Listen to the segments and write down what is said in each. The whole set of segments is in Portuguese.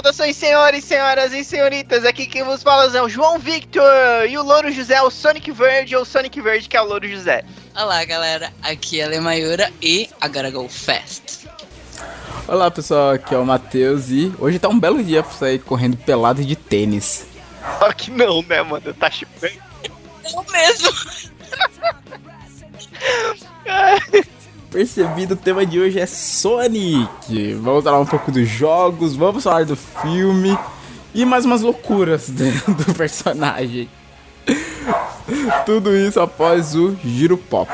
Saudações, senhores, senhoras e senhoritas. Aqui quem vos fala é o João Victor e o Louro José, o Sonic Verde ou Sonic Verde, que é o Louro José. Olá, galera. Aqui é a Lemayura e agora Go Fast. Olá, pessoal. Aqui é o Matheus e hoje tá um belo dia pra sair correndo pelado de tênis. Só que não, né, mano? Tá chipando. Não mesmo. Percebido, o tema de hoje é Sonic. Vamos falar um pouco dos jogos, vamos falar do filme e mais umas loucuras do personagem. Tudo isso após o Giro Pop.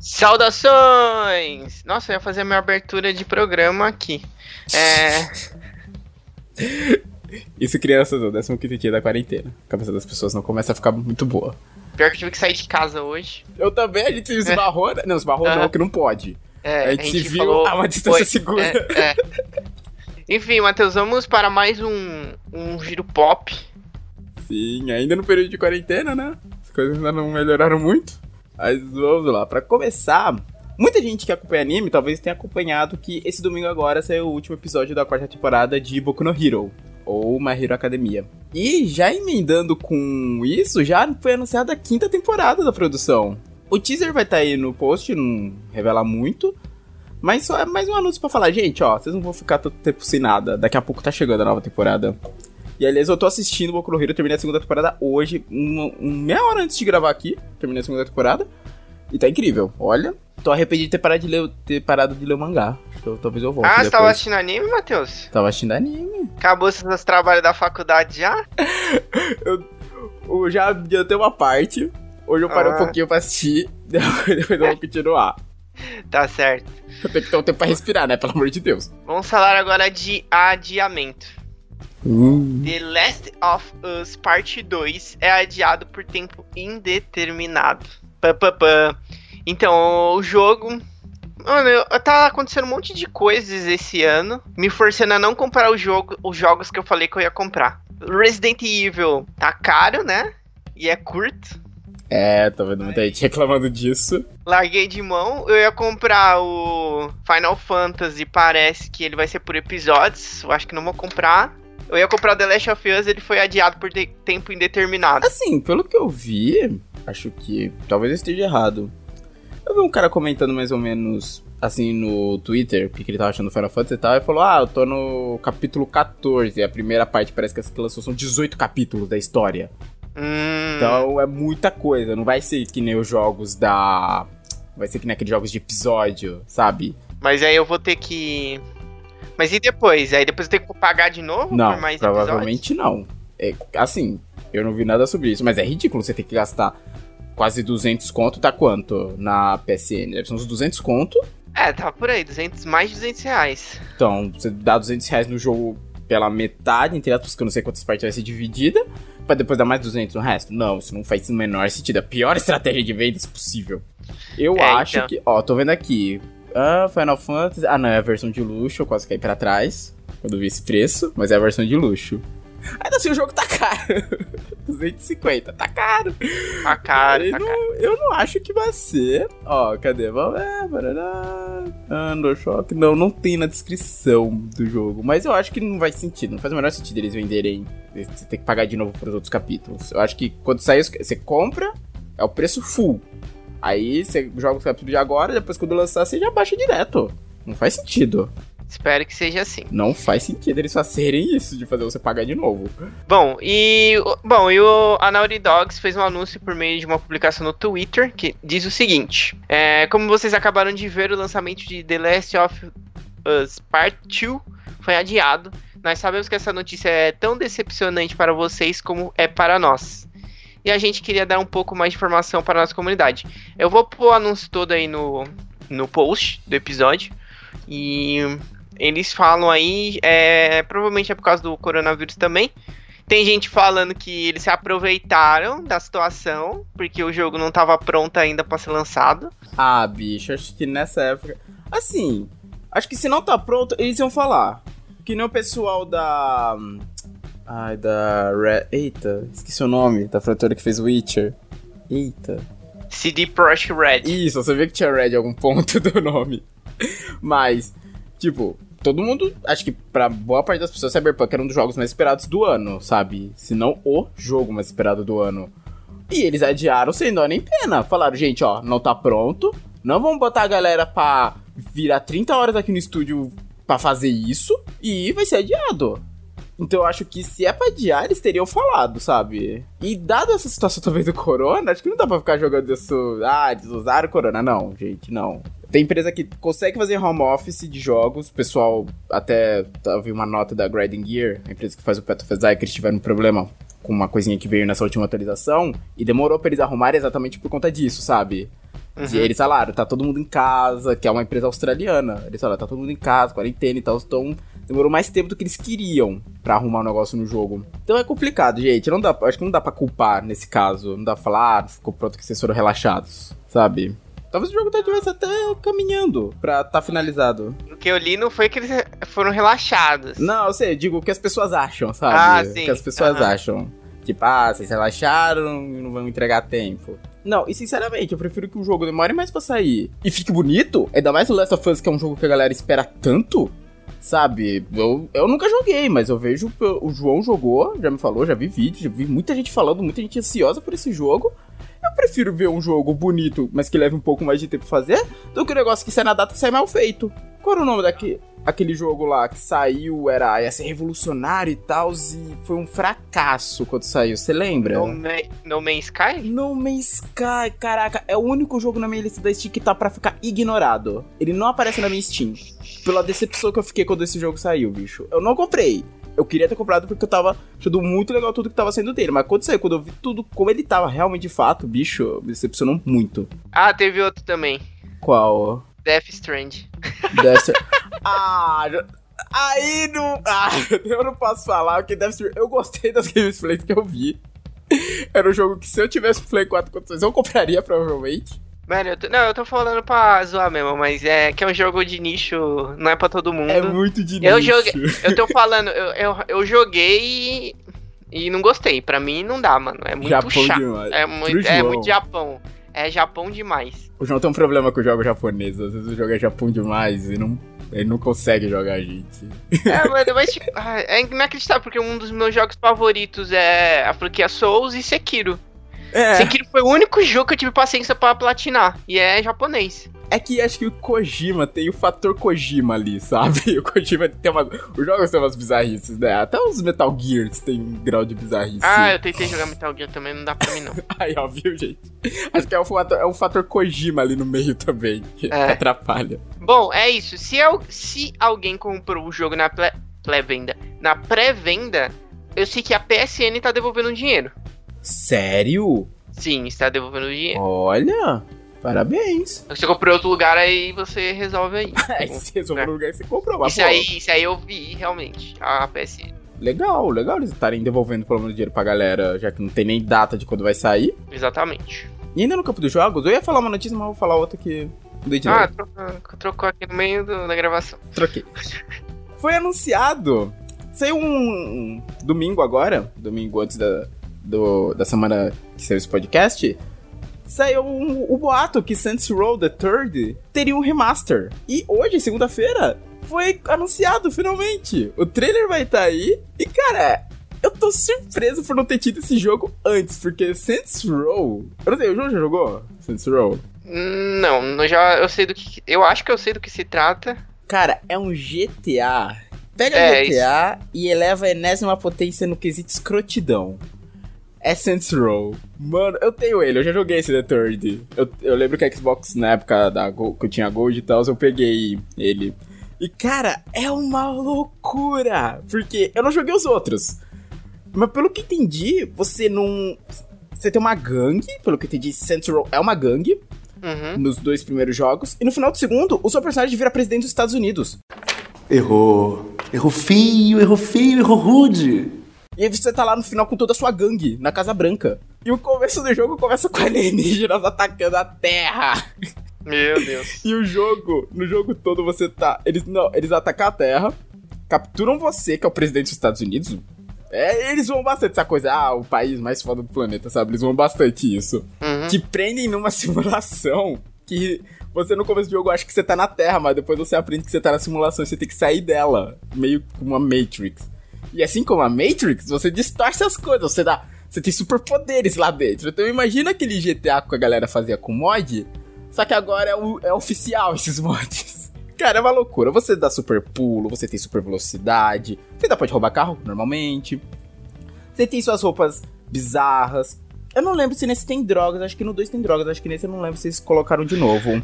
Saudações! Nossa, eu ia fazer a minha abertura de programa aqui. É. Isso crianças do 15 dia da quarentena. A cabeça das pessoas não começa a ficar muito boa. Pior que eu tive que sair de casa hoje. Eu também, a gente se esbarrou, né? Não, esbarrou Aham. não, que não pode. É, a, gente se viu a uma distância Oi, segura. é, é. Enfim, Matheus, vamos para mais um, um giro pop. Sim, ainda no período de quarentena, né? As coisas ainda não melhoraram muito. Mas vamos lá, pra começar, muita gente que acompanha anime talvez tenha acompanhado que esse domingo agora saiu o último episódio da quarta temporada de Boku no Hero, ou My Hero Academia. E já emendando com isso, já foi anunciada a quinta temporada da produção. O teaser vai estar aí no post, não revela muito. Mas só é mais um anúncio pra falar, gente, ó, vocês não vão ficar tanto tempo sem nada. Daqui a pouco tá chegando a nova temporada. E aliás, eu tô assistindo Boku no Hero, terminei a segunda temporada hoje, uma, um, meia hora antes de gravar aqui, terminei a segunda temporada. E tá incrível, olha. Tô arrependido de ter parado de ler, ter parado de ler o mangá. Então, talvez eu volte ah, você tava assistindo anime, Matheus? Tava assistindo anime. Acabou seus trabalhos da faculdade já? Eu, eu já adiantei uma parte. Hoje eu parei Ah. um pouquinho pra assistir. Depois eu vou continuar. Tá certo. Eu tenho que ter um tempo pra respirar, né? Pelo amor de Deus. Vamos falar agora de adiamento. Hum. The Last of Us Parte 2 é adiado por tempo indeterminado. Então, o jogo. Mano, eu, tá acontecendo um monte de coisas esse ano, me forçando a não comprar o jogo, os jogos que eu falei que eu ia comprar. Resident Evil tá caro, né? E é curto. É, tô vendo muita gente reclamando disso. Larguei de mão. Eu ia comprar o Final Fantasy, parece que ele vai ser por episódios. Eu acho que não vou comprar. Eu ia comprar o The Last of Us, ele foi adiado por tempo indeterminado. Assim, pelo que eu vi, acho que talvez eu esteja errado. Eu vi um cara comentando mais ou menos assim no Twitter o que, ele tava achando do Final Fantasy e tal, e falou: Ah, eu tô no capítulo 14. E a primeira parte parece que essa que lançou são 18 capítulos da história. Hum, Então é muita coisa. Não vai ser que nem os jogos da. Vai ser que nem aqueles jogos de episódio, sabe? mas aí eu vou ter que. Mas e depois? Aí depois tenho que pagar de novo Não, por mais provavelmente não. É, assim, eu não vi nada sobre isso, mas é ridículo você ter que gastar quase 200 conto, tá quanto na PSN? Deve ser uns 200 conto. episódios? É, tá por aí, 200, mais de 200 reais. Então, você dá 200 reais no jogo pela metade, entre aspas, que eu não sei quantas partes vai ser dividida, pra depois dar mais 200 no resto. Não, isso não faz o menor sentido. É a pior estratégia de vendas possível. Eu É, acho então. que... Ó, tô vendo aqui. Ah, Final Fantasy... Ah, não, é a versão de luxo, eu quase caí pra trás. Quando vi esse preço, mas é a versão de luxo. Ainda assim, o jogo tá caro. 250, tá caro. Tá caro, eu, tá caro. não, eu não acho que vai ser. Ó, cadê? Vamos ver. Barará. Undershock. Não, não tem na descrição do jogo. Mas eu acho que não faz sentido. Não faz o menor sentido eles venderem. Você ter que pagar de novo pros outros capítulos. Eu acho que quando sair, você compra, é o preço full. Aí você joga os capítulos de agora, depois quando lançar, você já baixa direto. Não faz sentido. Espero que seja assim. Não faz sentido eles fazerem isso de fazer você pagar de novo. Bom, e bom, e o a Naughty Dogs fez um anúncio por meio de uma publicação no Twitter que diz o seguinte: é, como vocês acabaram de ver, o lançamento de The Last of Us Part 2 foi adiado. Nós sabemos que essa notícia é tão decepcionante para vocês como é para nós. E a gente queria dar um pouco mais de informação para a nossa comunidade. Eu vou pôr o anúncio todo aí no, no post do episódio. E eles falam aí, é, provavelmente é por causa do coronavírus também. Tem gente falando que eles se aproveitaram da situação, porque o jogo não estava pronto ainda para ser lançado. Ah, bicho, acho que nessa época. Assim, acho que se não tá pronto, eles iam falar. Que nem o pessoal da. Ai, da Red... Eita, esqueci o nome da produtora que fez Witcher. Eita. CD Projekt Red. Isso, você vê que tinha Red em algum ponto do nome. Mas, tipo, todo mundo, acho que pra boa parte das pessoas, Cyberpunk era um dos jogos mais esperados do ano, sabe? Se não o jogo mais esperado do ano. E eles adiaram sem dó nem pena. Falaram, gente, ó, não tá pronto. Não vamos botar a galera pra virar 30 horas aqui no estúdio pra fazer isso. E vai ser adiado. Então eu acho que se é pra adiar, eles teriam falado, sabe? E dada essa situação talvez do Corona, acho que não dá pra ficar jogando isso. Ah, eles usaram o Corona. Não, gente, não. Tem empresa que consegue fazer home office de jogos. O pessoal até vi uma nota da Grinding Gear, a empresa que faz o Path of Exile, que eles tiveram um problema com uma coisinha que veio nessa última atualização. E demorou pra eles arrumarem exatamente por conta disso, sabe? Uhum. E eles falaram, tá todo mundo em casa, que é uma empresa australiana. Eles falaram, tá todo mundo em casa, quarentena e tal, então demorou mais tempo do que eles queriam para arrumar o um negócio no jogo. Então é complicado, gente. Não dá, acho que não dá para culpar nesse caso. Não dá pra falar, ah, ficou pronto que vocês foram relaxados, sabe? Talvez o jogo estivesse até caminhando pra tá finalizado. O que eu li não foi que eles foram relaxados. Não, eu sei, eu digo o que as pessoas acham, sabe? Ah, sim. O que as pessoas uhum. acham. Tipo, ah, vocês relaxaram e não vão entregar tempo. Não, e sinceramente, eu prefiro que o jogo demore mais pra sair e fique bonito. Ainda mais o Last of Us, que é um jogo que a galera espera tanto. Sabe, eu, eu nunca joguei, mas eu vejo. O João jogou, já me falou, já vi vídeos, já vi muita gente falando, muita gente ansiosa por esse jogo. Eu prefiro ver um jogo bonito, mas que leve um pouco mais de tempo fazer, do que o um negócio que sai na data e sai mal feito. Qual era o nome daquele aquele jogo lá que saiu, era ia ser revolucionário e tal, e foi um fracasso quando saiu, você lembra? No, Ma no Man's Sky? No Man's Sky, caraca, é o único jogo na minha lista da Steam que tá pra ficar ignorado. Ele não aparece na minha Steam. Pela decepção que eu fiquei quando esse jogo saiu, bicho. Eu não comprei eu queria ter comprado porque eu tava achando muito legal tudo que tava saindo dele. Mas quando saiu, quando eu vi tudo como ele tava realmente de fato, bicho, me decepcionou muito. Ah, teve outro também. Qual? Death Strand. Death Ah, aí não. Ah, eu não posso falar, porque Death Strand. Eu gostei das gameplays que eu vi. Era um jogo que se eu tivesse Play 4 condições, eu compraria provavelmente. Mano, eu tô, não, eu tô falando pra zoar mesmo, mas é que é um jogo de nicho, não é pra todo mundo. É muito de eu nicho. Joguei, eu tô falando, eu, eu, eu joguei e, não gostei. Pra mim não dá, mano. É muito Japão chato. Demais. É muito, é muito Japão. É Japão demais. O João tem um problema com o jogo japonês. Às vezes o jogo é Japão demais e não, ele não consegue jogar a gente. É, mas, mas tipo, ah, é inacreditável, porque um dos meus jogos favoritos é a franquia Souls e Sekiro. É. Sekiro foi o único jogo que eu tive paciência para platinar. E é japonês. É que acho que o Kojima tem o fator Kojima ali, sabe? O Kojima tem uma. Os jogos têm umas bizarrices, né? Até os Metal Gears tem um grau de bizarrice. Ah, eu tentei jogar Metal Gear também, não dá pra mim não. Aí, ó, viu, gente? Acho que é um fator, é um fator Kojima ali no meio também, que é. atrapalha. Bom, é isso. Se, eu, se alguém comprou o jogo na pré-venda, na pré-venda, eu sei que a PSN tá devolvendo dinheiro. Sério? Sim, está devolvendo dinheiro. Olha, parabéns. Você comprou em outro lugar, aí você resolve aí. é, você resolve no lugar que você comprou. Isso aí, isso aí eu vi, realmente, a PSN. Legal, legal eles estarem devolvendo pelo menos dinheiro pra galera, já que não tem nem data de quando vai sair. Exatamente. E ainda no campo dos jogos, eu ia falar uma notícia, mas vou falar outra que. Ah, trocou, trocou aqui no meio do, da gravação. Troquei. Foi anunciado. Saiu um domingo agora, domingo antes da, do, da semana que saiu esse podcast, saiu o, o boato que Saints Row The Third teria um remaster. E hoje, segunda-feira, foi anunciado finalmente. O trailer vai estar tá aí. E cara, eu tô surpreso por não ter tido esse jogo antes, porque Saints Row. Eu não sei, o João já jogou Saints Row? Não, eu já eu sei do que. Eu acho que eu sei do que se trata. Cara, é um GTA. Pega é, GTA isso. e eleva a enésima potência no quesito escrotidão. Essence Row. Mano, eu tenho ele, eu já joguei esse The Third. Eu, eu lembro que a Xbox, na época da, que eu tinha Gold e tal, eu peguei ele. E, cara, é uma loucura! Porque eu não joguei os outros. Mas pelo que entendi, você não. Você tem uma gangue, pelo que entendi, Row é uma gangue. Uhum. Nos dois primeiros jogos. E no final do segundo, o seu personagem vira presidente dos Estados Unidos. Errou. Errou feio, errou feio, errou rude. E aí você tá lá no final com toda a sua gangue, na Casa Branca. E o começo do jogo começa com alienígenas atacando a Terra. Meu Deus. e o jogo, no jogo todo você tá. Eles não, eles atacam a Terra, capturam você, que é o presidente dos Estados Unidos, É, eles zoam bastante essa coisa. Ah, o país mais foda do planeta, sabe? Eles zoam bastante isso. Uhum. Te prendem numa simulação que você no começo do jogo acha que você tá na Terra, mas depois você aprende que você tá na simulação e você tem que sair dela. Meio como uma Matrix. E assim como a Matrix, você distorce as coisas, você dá. Você tem superpoderes lá dentro. Então imagina aquele GTA que a galera fazia com mod, só que agora é, o- é oficial esses mods. Cara, é uma loucura. Você dá super pulo, você tem super velocidade, você ainda pode roubar carro normalmente. Você tem suas roupas bizarras. Eu não lembro se nesse tem drogas, acho que no 2 tem drogas, acho que nesse eu não lembro se eles colocaram de novo.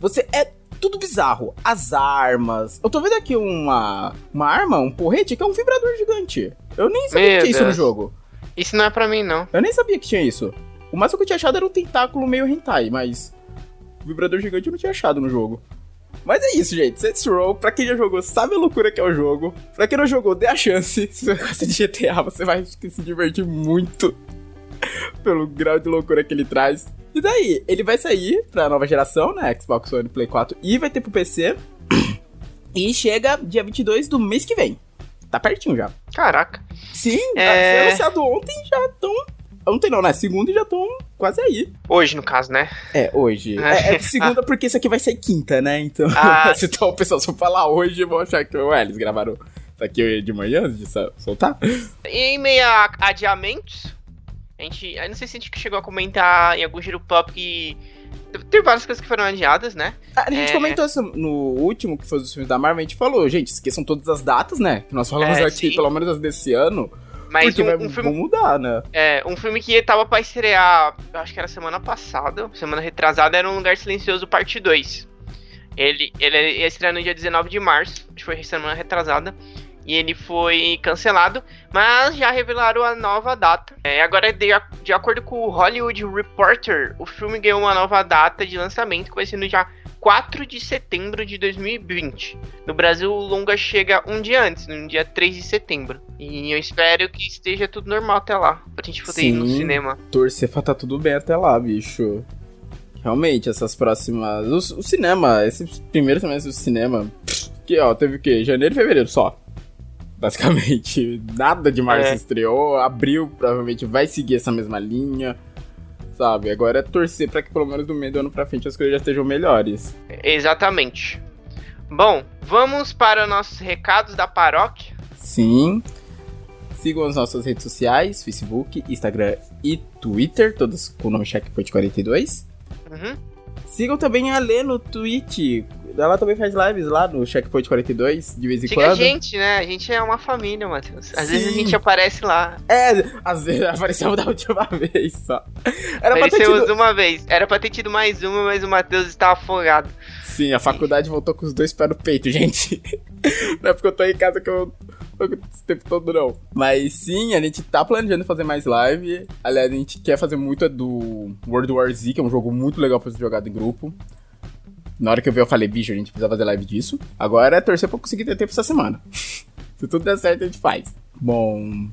Você é tudo bizarro. As armas. Eu tô vendo aqui uma, uma arma, um porrete, que é um vibrador gigante. Eu nem sabia Meu que tinha isso no Deus. jogo. Isso não é pra mim, não. Eu nem sabia que tinha isso. O máximo que eu tinha achado era um tentáculo meio hentai, mas. O vibrador gigante eu não tinha achado no jogo. Mas é isso, gente. Saints Row, pra quem já jogou, sabe a loucura que é o jogo. Pra quem não jogou, dê a chance. Se você gosta de GTA, você vai se divertir muito pelo grau de loucura que ele traz. E daí, ele vai sair pra nova geração, né? Xbox One, Play 4 e vai ter pro PC. E chega dia 22 do mês que vem. Tá pertinho já. Caraca. Sim, É. foi anunciado ontem já estão. Ontem não, né? Segunda e já estão quase aí. Hoje, no caso, né? É, hoje. É, é que segunda porque isso aqui vai sair quinta, né? Então, Ah. se então, o pessoal só falar hoje, vão achar que ué, eles gravaram isso aqui de manhã antes de soltar. E em meio a adiamentos, a gente. Eu não sei se a gente chegou a comentar em algum giro pop que. Tem várias coisas que foram adiadas, né? A gente É. comentou isso no último, que foi dos filmes da Marvel, a gente falou, gente, esqueçam todas as datas, né? Que nós falamos É, aqui, sim. pelo menos as desse ano. Mas porque um, vai, um filme, mudar, né? é, um filme que tava pra estrear, acho que era semana passada, semana retrasada, era Um Lugar Silencioso Parte 2. Ele, ele ia estrear no dia 19 de março, acho que foi semana retrasada. E ele foi cancelado, mas já revelaram a nova data. É, agora, de, de acordo com o Hollywood Reporter, o filme ganhou uma nova data de lançamento, que vai ser no dia 4 de setembro de 2020. No Brasil, o longa chega um dia antes, no dia 3 de setembro. E eu espero que esteja tudo normal até lá, pra gente poder ir no Sim. cinema. Torcer pra tá tudo bem até lá, bicho. Realmente, essas próximas. O, o cinema, esse primeiro semestre do cinema. Que ó, teve o quê? Janeiro e fevereiro só. Basicamente. Nada de março É. estreou. Abril provavelmente vai seguir essa mesma linha. Sabe? Agora é torcer pra que pelo menos do meio do ano pra frente as coisas já estejam melhores. Exatamente. Bom, vamos para nossos recados da paróquia. Sim. Sigam as nossas redes sociais, Facebook, Instagram e Twitter, todas com o nome Checkpoint42. Uhum. Sigam também a Lê no Twitch. Ela também faz lives lá no Checkpoint 42, de vez em Siga quando. a gente, né? A gente é uma família, Matheus. Às vezes a Sim. gente aparece lá. É, às vezes apareceu da última vez só. Era Apareceu tido... uma vez. Era pra ter tido mais uma, mas o Matheus está afogado. Sim, a faculdade voltou com os dois pés no peito, gente. Não é porque eu tô em casa que eu tô esse tempo todo, não. Mas sim, a gente tá planejando fazer mais live. Aliás, a gente quer fazer muito do World War Z, que é um jogo muito legal pra ser jogado em grupo. Na hora que eu vi, eu falei, bicho, a gente precisa fazer live disso. Agora é torcer pra conseguir ter tempo essa semana. Se tudo der certo, a gente faz. Bom.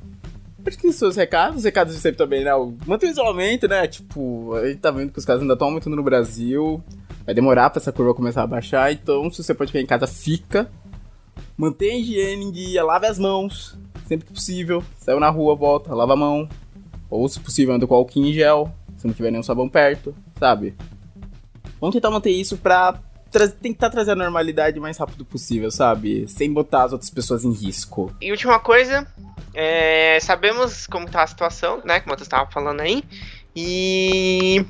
Acho que os recados, os recados de sempre também, né? Manter o isolamento, né? Tipo, a gente tá vendo que os casos ainda estão aumentando no Brasil. Vai demorar pra essa curva começar a baixar, então se você pode ficar em casa, fica. Mantenha a higiene em dia, lave as mãos, sempre que possível. Saiu na rua, volta, lava a mão. Ou, se possível, anda com álcool em gel, se não tiver nenhum sabão perto, sabe? Vamos tentar manter isso pra tra tentar trazer a normalidade o mais rápido possível, sabe? Sem botar as outras pessoas em risco. E última coisa, é, sabemos como tá a situação, né? Como você estava falando aí. E.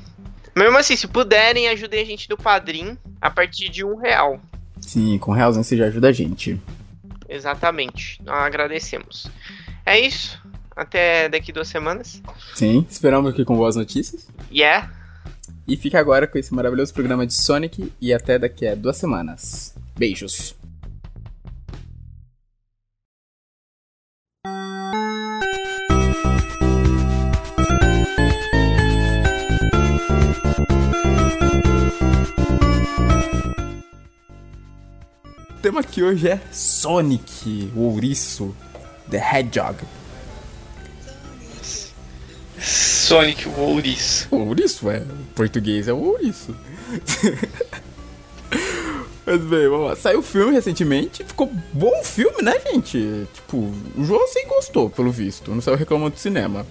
Mesmo assim, se puderem, ajudem a gente do padrinho a partir de um real. Sim, com realzinho você já ajuda a gente. Exatamente. Nós agradecemos. É isso. Até daqui duas semanas. Sim, esperamos aqui com boas notícias. Yeah. E fica agora com esse maravilhoso programa de Sonic e até daqui a duas semanas. Beijos. O tema aqui hoje é Sonic, o ouriço, The Hedgehog. Sonic o ouriço. O ouriço, é. Em português é o ouriço. Mas bem, vamos lá. Saiu o filme recentemente, ficou bom o filme, né, gente? Tipo, o João sem gostou, pelo visto. Não saiu reclamando do cinema.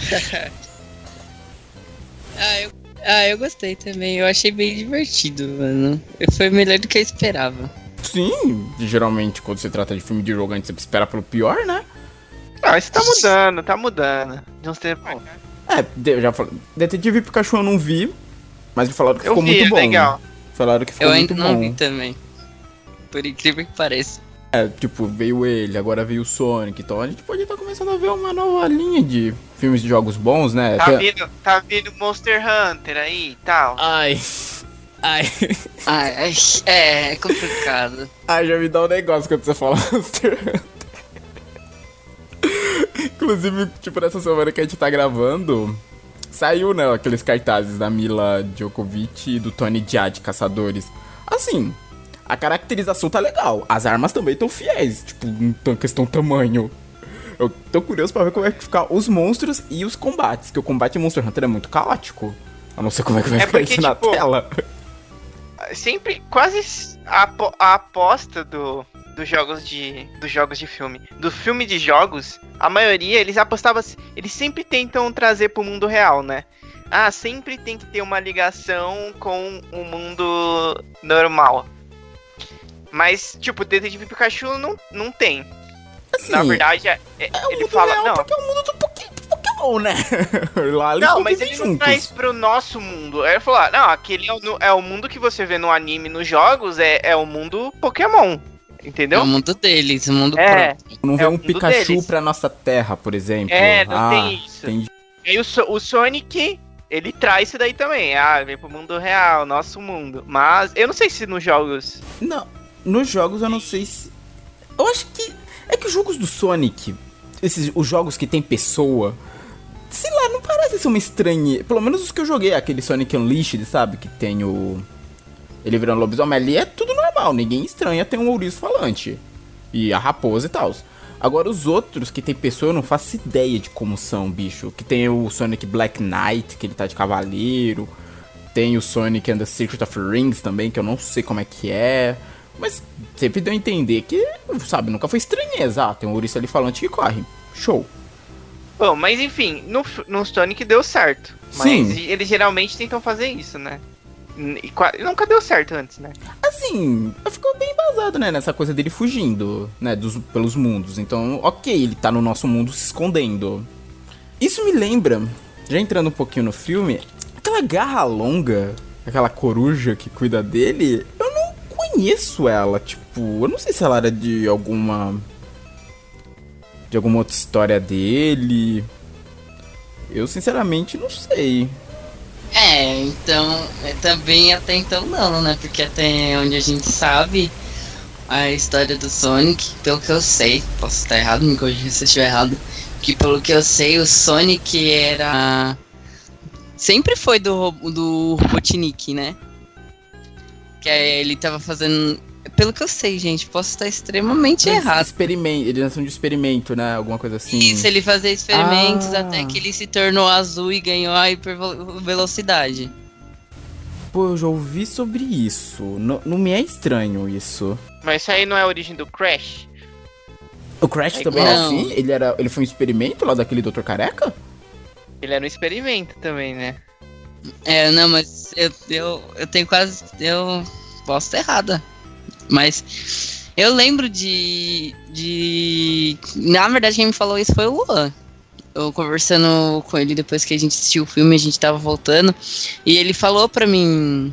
Ah eu, ah, eu gostei também. Eu achei bem divertido, mano. Foi melhor do que eu esperava. Sim, geralmente quando se trata de filme de jogo, a gente sempre espera pelo pior, né? Ah, isso tá mudando, tá mudando. De uns tempos. pra cá. É, eu já falei. Detetive Pikachu eu não vi, mas me falaram que Eu ficou vi, muito é bom. legal. Falaram que ficou eu muito ainda bom. não vi também. Por incrível que pareça. É, tipo, veio ele, agora veio o Sonic, então a gente pode estar começando a ver uma nova linha de filmes de jogos bons, né? Tá Tem- vindo, tá vindo Monster Hunter aí e tal. Ai. Ai. Ai, ai, é, é complicado. Ai, já me dá um negócio quando você fala Monster Hunter. Inclusive, tipo, nessa semana que a gente tá gravando, saiu, né, aqueles cartazes da Mila Djokovic e do Tony Jaa de Caçadores. Assim, a caracterização tá legal. As armas também estão fiéis, tipo, em questão tamanho. Eu tô curioso pra ver como é que ficar os monstros e os combates, que o combate em Monster Hunter é muito caótico. Eu não sei como é que vai É ficar porque, isso na tipo, tela. Sempre, quase a, a aposta do, dos jogos de dos jogos de filme, do filme de jogos, a maioria eles apostavam, eles sempre tentam trazer pro mundo real, né? Ah, sempre tem que ter uma ligação com o mundo normal. Mas, tipo, Detetive Pikachu não, não tem. Assim, Na verdade, é- é- É ele fala. real Não, porque é o mundo do Poké- Pokémon, né? Lá eles Não, mas ele não traz pro nosso mundo. Aí ele falou, ah, não, aquele é o, é o mundo que você vê no anime, nos jogos, é, é o mundo Pokémon. É Entendeu? o mundo deles, o mundo É. próprio. Não é vê o um Pikachu deles. pra nossa terra, por exemplo. É, não ah, tem isso. entendi. E aí o, So- o Sonic, ele traz isso daí também. Ah, vem pro mundo real, nosso mundo. Mas eu não sei se nos jogos. Não, nos jogos eu não sei se. Eu acho que. É que os jogos do Sonic, esses, os jogos que tem pessoa, sei lá, não parece ser uma estranha. Pelo menos os que eu joguei, aquele Sonic Unleashed, sabe? Que tem o. Ele virando lobisomem ali é tudo normal, ninguém estranha, tem um ouriço falante. E a raposa e tal. Agora os outros que tem pessoa eu não faço ideia de como são, bicho. Que tem o Sonic Black Knight, que ele tá de cavaleiro. Tem o Sonic and the Secret of Rings também, que eu não sei como é que é. Mas sempre deu a entender que, sabe, nunca foi estranheza. Ah, tem um ouriço ali falante que corre. Show. Bom, mas enfim, no, no Sonic deu certo. Mas Sim. eles geralmente tentam fazer isso, né? E qua- nunca deu certo antes, né? Assim, ficou bem embasado, né, nessa coisa dele fugindo, né, dos, pelos mundos. Então, ok, ele tá no nosso mundo se escondendo. Isso me lembra, já entrando um pouquinho no filme, aquela garra longa, aquela coruja que cuida dele, eu não conheço ela, tipo, eu não sei se ela era de alguma. de alguma outra história dele. Eu sinceramente não sei. É, então, é, também até então não, né? Porque até onde a gente sabe a história do Sonic, pelo que eu sei, posso estar errado, me corrija se eu estiver errado, que pelo que eu sei, o Sonic era. Sempre foi do, do Robotnik, né? Que ele tava fazendo. Pelo que eu sei, gente, posso estar extremamente errado. Experimento, ele lançou de experimento, né? Alguma coisa assim. Isso, ele fazia experimentos Ah. até que ele se tornou azul e ganhou a hipervelocidade. Pô, eu já ouvi sobre isso. Não, não me é estranho isso. Mas isso aí não é a origem do Crash? O Crash É também é assim? Ele, era, ele foi um experimento lá daquele Dr. Careca? Ele era um experimento também, né? É, não, mas eu, eu, eu tenho quase. Eu posso estar errada. Mas eu lembro de. de. Na verdade, quem me falou isso foi o Luan. Eu conversando com ele depois que a gente assistiu o filme, a gente tava voltando. E ele falou pra mim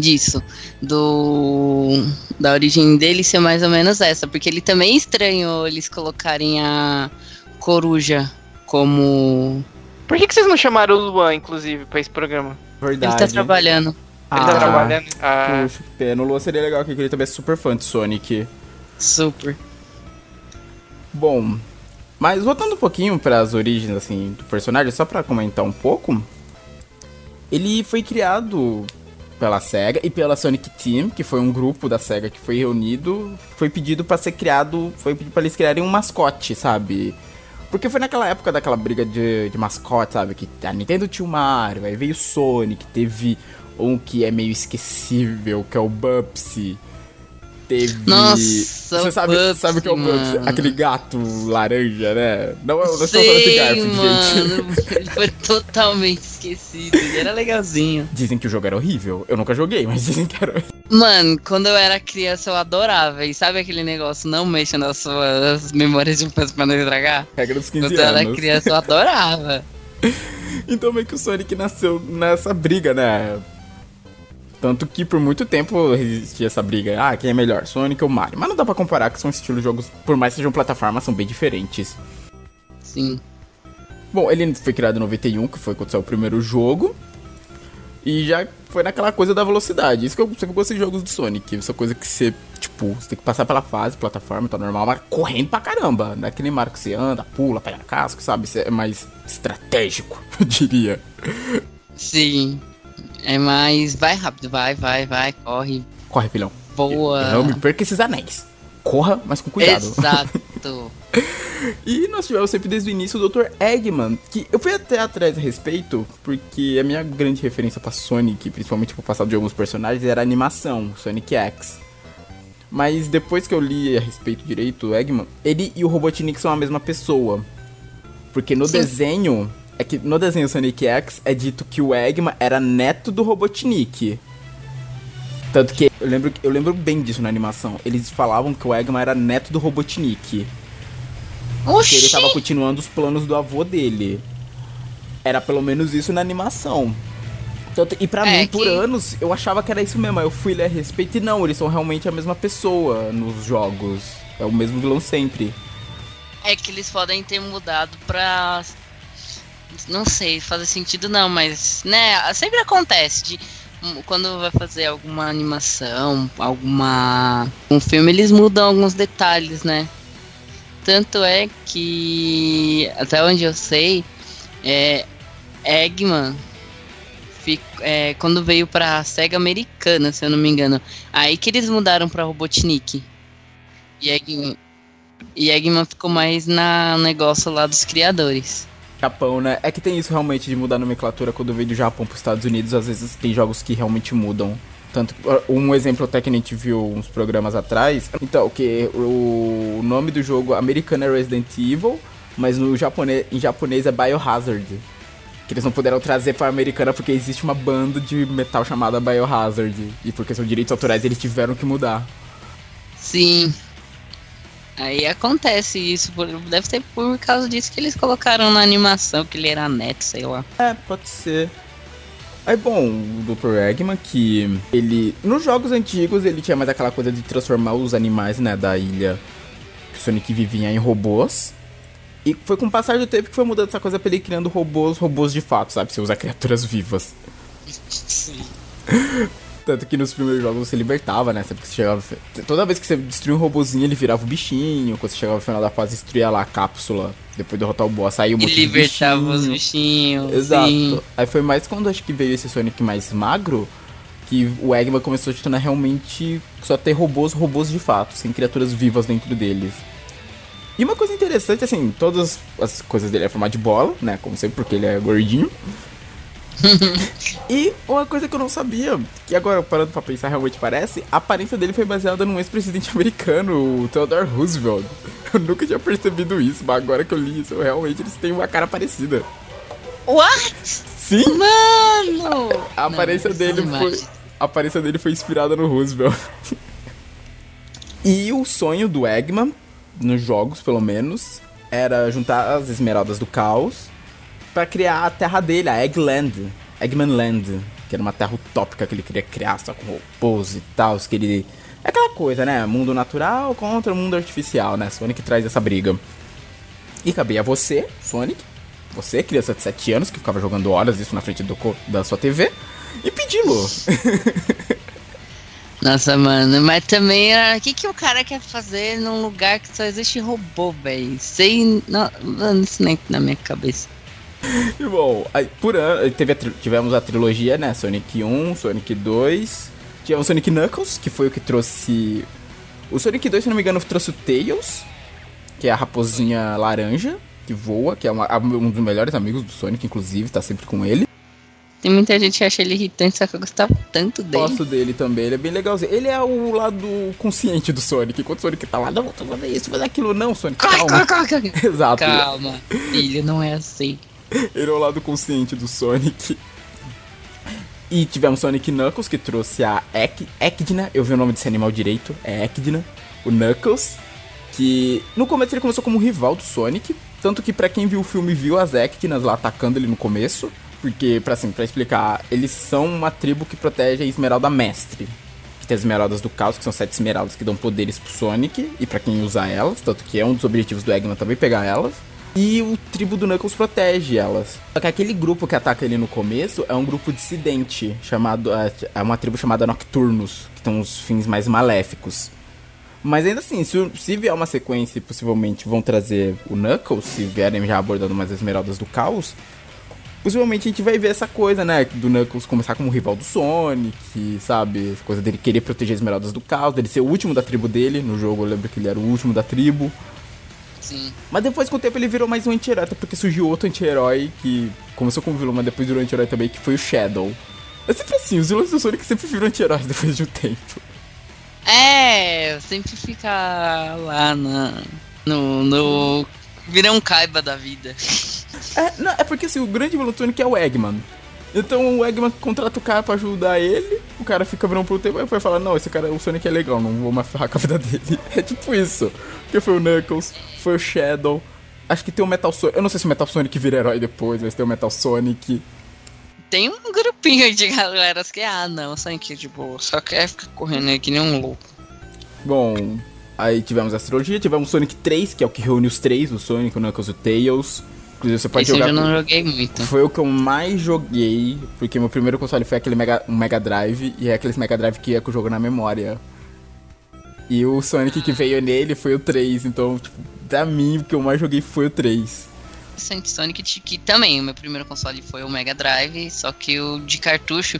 disso. Do. Da origem dele ser mais ou menos essa. Porque ele também estranhou eles colocarem a coruja como. Por que, que vocês não chamaram o Luan, inclusive, pra esse programa? Verdade. Ele tá trabalhando. Ele Ah, tá trabalhando. Ah, Puxa, que pena. O Lua seria legal, porque ele também é super fã de Sonic. Super. Bom, mas voltando um pouquinho para as origens assim do personagem, só para comentar um pouco, ele foi criado pela Sega e pela Sonic Team, que foi um grupo da Sega que foi reunido, foi pedido para ser criado, foi pedido para eles criarem um mascote, sabe? Porque foi naquela época daquela briga de, de mascote, sabe? Que a Nintendo tinha o Mario, aí veio o Sonic, teve um que é meio esquecível, que é o Bubsy. Teve. Nossa, Você o sabe, Bubsy, sabe o que é o Bubsy? Aquele gato laranja, né? Não, de Sei, Garfield, gente. Ele foi totalmente esquecido. Ele era legalzinho. Dizem que o jogo era horrível. Eu nunca joguei, mas dizem que era horrível. Mano, quando eu era criança eu adorava. E sabe aquele negócio, não mexa nas suas memórias de infância pra não estragar? Regra dos 15 Quando eu era anos. criança eu adorava. Então meio que o Sonic nasceu nessa briga, né? Tanto que por muito tempo existia essa briga. Ah, quem é melhor, Sonic ou Mario? Mas não dá pra comparar, que são estilos de jogos, por mais que sejam plataformas, são bem diferentes. Sim. Bom, ele foi criado em 91, que foi quando saiu o primeiro jogo. E já foi naquela coisa da velocidade. Isso que eu sempre gostei de jogos do Sonic. Essa coisa que você, tipo, você tem que passar pela fase, plataforma, tá normal, mas correndo pra caramba. Não é que nem Mario que você anda, pula, pega casco, sabe? Isso é mais estratégico, eu diria. Sim. É mais. Vai rápido, vai, vai, vai, corre. Corre, filhão. Boa. Não me perca esses anéis. Corra, mas com cuidado. Exato. E nós tivemos sempre desde o início o Dr. Eggman, que eu fui até atrás a respeito, porque a minha grande referência pra Sonic, principalmente pro passado de alguns personagens, era a animação, Sonic X. Mas depois que eu li a respeito direito, o Eggman, ele e o Robotnik são a mesma pessoa. Porque no Sim. desenho, é que no desenho Sonic X é dito que o Eggman era neto do Robotnik. Tanto que eu lembro, eu lembro bem disso na animação. Eles falavam que o Eggman era neto do Robotnik. Porque ele Oxi! tava continuando os planos do avô dele. Era pelo menos isso na animação. E pra É, mim, por que- anos, eu achava que era isso mesmo. Aí eu fui ler a respeito e não, eles são realmente a mesma pessoa nos jogos. É o mesmo vilão sempre. É que eles podem ter mudado pra. Não sei, fazer sentido não, mas. Né, sempre acontece de. Quando vai fazer alguma animação, alguma. Um filme, eles mudam alguns detalhes, né? Tanto é que. Até onde eu sei, é. Eggman. fic- é, quando veio pra SEGA americana, se eu não me engano. Aí que eles mudaram pra Robotnik. E Eggman. E Eggman ficou mais na negócio lá dos criadores. Japão, né? É que tem isso realmente de mudar a nomenclatura quando veio do Japão pros Estados Unidos. Às vezes tem jogos que realmente mudam. Tanto um exemplo até que a gente viu uns programas atrás. Então, que o nome do jogo americano é Resident Evil, mas no japonês, em japonês é Biohazard. Que eles não puderam trazer para americana porque existe uma banda de metal chamada Biohazard. E por questão de direitos autorais eles tiveram que mudar. Sim. Aí acontece isso, por- deve ser por causa disso que eles colocaram na animação, que ele era neto, sei lá. É, pode ser. Aí, bom, o Dr. Eggman, que ele. Nos jogos antigos, ele tinha mais aquela coisa de transformar os animais, né, da ilha que o Sonic vivia em robôs. E foi com o passar do tempo que foi mudando essa coisa pra ele criando robôs, robôs de fato, sabe? Você usa criaturas vivas. Sim. Tanto que nos primeiros jogos você libertava, né? Sempre que você chegava. Toda vez que você destruía um robozinho, ele virava o bichinho. Quando você chegava no final da fase, destruía lá a cápsula. Depois de derrotar o boss, saiu um monte libertava bichinho. os bichinhos. Exato. sim. Aí foi mais quando acho que veio esse Sonic mais magro que o Eggman começou a se tornar realmente só ter robôs, robôs de fato, sem criaturas vivas dentro deles. E uma coisa interessante, assim, todas as coisas dele é formato de bola, né? Como sempre, porque ele é gordinho. E uma coisa que eu não sabia, que agora parando pra pensar realmente parece, a aparência dele foi baseada num ex-presidente americano, o Theodore Roosevelt. Eu nunca tinha percebido isso, mas agora que eu li isso, realmente eles têm uma cara parecida. What? Sim! Mano! A aparência Não, dele são foi. A aparência dele foi inspirada no Roosevelt. e o sonho do Eggman, nos jogos pelo menos, era juntar as esmeraldas do caos pra criar a terra dele, a Eggland. Eggman Land. Que era uma terra utópica que ele queria criar, só com robôs e tal. Que ele. É aquela coisa, né? Mundo natural contra o mundo artificial, né? Sonic traz essa briga. E cabia você, Sonic, você, criança de 7 anos, que ficava jogando horas isso na frente do, da sua TV, e pedi-lo. Nossa, mano, mas também era. O que, que o cara quer fazer num lugar que só existe robô, velho? Sem. Não, isso nem na minha cabeça. E bom, aí, por ano, teve a tivemos a trilogia, né? Sonic 1, Sonic 2. Tivemos Sonic Knuckles, que foi o que trouxe. O Sonic 2, se não me engano, trouxe o Tails, que é a raposinha laranja. que voa, que é uma- um dos melhores amigos do Sonic, inclusive, tá sempre com ele. Tem muita gente que acha ele irritante, só que eu gostava tanto dele. Gosto dele também, ele é bem legalzinho. Ele é o lado consciente do Sonic, enquanto o Sonic tá lá, não, tô fazendo isso, fazer aquilo, não, Sonic, calma. Exato. Calma, filho, não é assim. Ele é o lado consciente do Sonic. E tivemos Sonic Knuckles, que trouxe a Ek Echidna. Eu vi o nome desse animal direito, é Echidna. O Knuckles. Que no começo ele começou como rival do Sonic. Tanto que pra quem viu o filme viu as Echidnas lá atacando ele no começo. Porque, pra, assim, pra explicar, eles são uma tribo que protege a Esmeralda Mestre. Que tem as Esmeraldas do Caos, que são sete esmeraldas que dão poderes pro Sonic. E pra quem usa elas, tanto que é um dos objetivos do Eggman também pegar elas. E o tribo do Knuckles protege elas. Só que aquele grupo que ataca ele no começo é um grupo dissidente, chamado. é, É uma tribo chamada Nocturnus, que tem uns fins mais maléficos. Mas ainda assim, se, se vier uma sequência e possivelmente vão trazer o Knuckles, se vierem já abordando umas esmeraldas do caos, possivelmente a gente vai ver essa coisa, né? Do Knuckles começar como rival do Sonic, sabe? Essa coisa dele querer proteger as esmeraldas do caos, dele ser o último da tribo dele. No jogo eu lembro que ele era o último da tribo. Sim. Mas depois, com o tempo, ele virou mais um anti-herói, até porque surgiu outro anti-herói que começou como vilão, mas depois virou anti-herói também, que foi o Shadow. É sempre assim, os vilões do Sonic sempre viram anti-heróis depois de um tempo. É, sempre fica lá na, no, no. Vira um caiba da vida. É, não, é porque assim, o grande vilão do Sonic é o Eggman. Então o Eggman contrata o cara pra ajudar ele, o cara fica virando pro tempo e depois fala, não, esse cara, o Sonic é legal, não vou mais ferrar com a vida dele. É tipo isso. Porque foi o Knuckles, foi o Shadow. Acho que tem o Metal Sonic. Eu não sei se o Metal Sonic vira herói depois, mas tem o Metal Sonic. Tem um grupinho de galeras que, ah, não, Sonic de boa, só quer ficar correndo aí que nem um louco. Bom, aí tivemos essa trilogia, tivemos Sonic 3, que é o que reúne os três, o Sonic, o Knuckles e o Tails. Inclusive você pode Esse eu jogar. já não joguei muito. Foi o que eu mais joguei, porque meu primeiro console foi aquele Mega, um Mega Drive, e é aqueles Mega Drive que ia com o jogo na memória. E o Sonic que veio nele foi o 3, então, tipo, pra mim, o que eu mais joguei foi o 3. Sonic Sonic que também, o meu primeiro console foi o Mega Drive, só que o de cartucho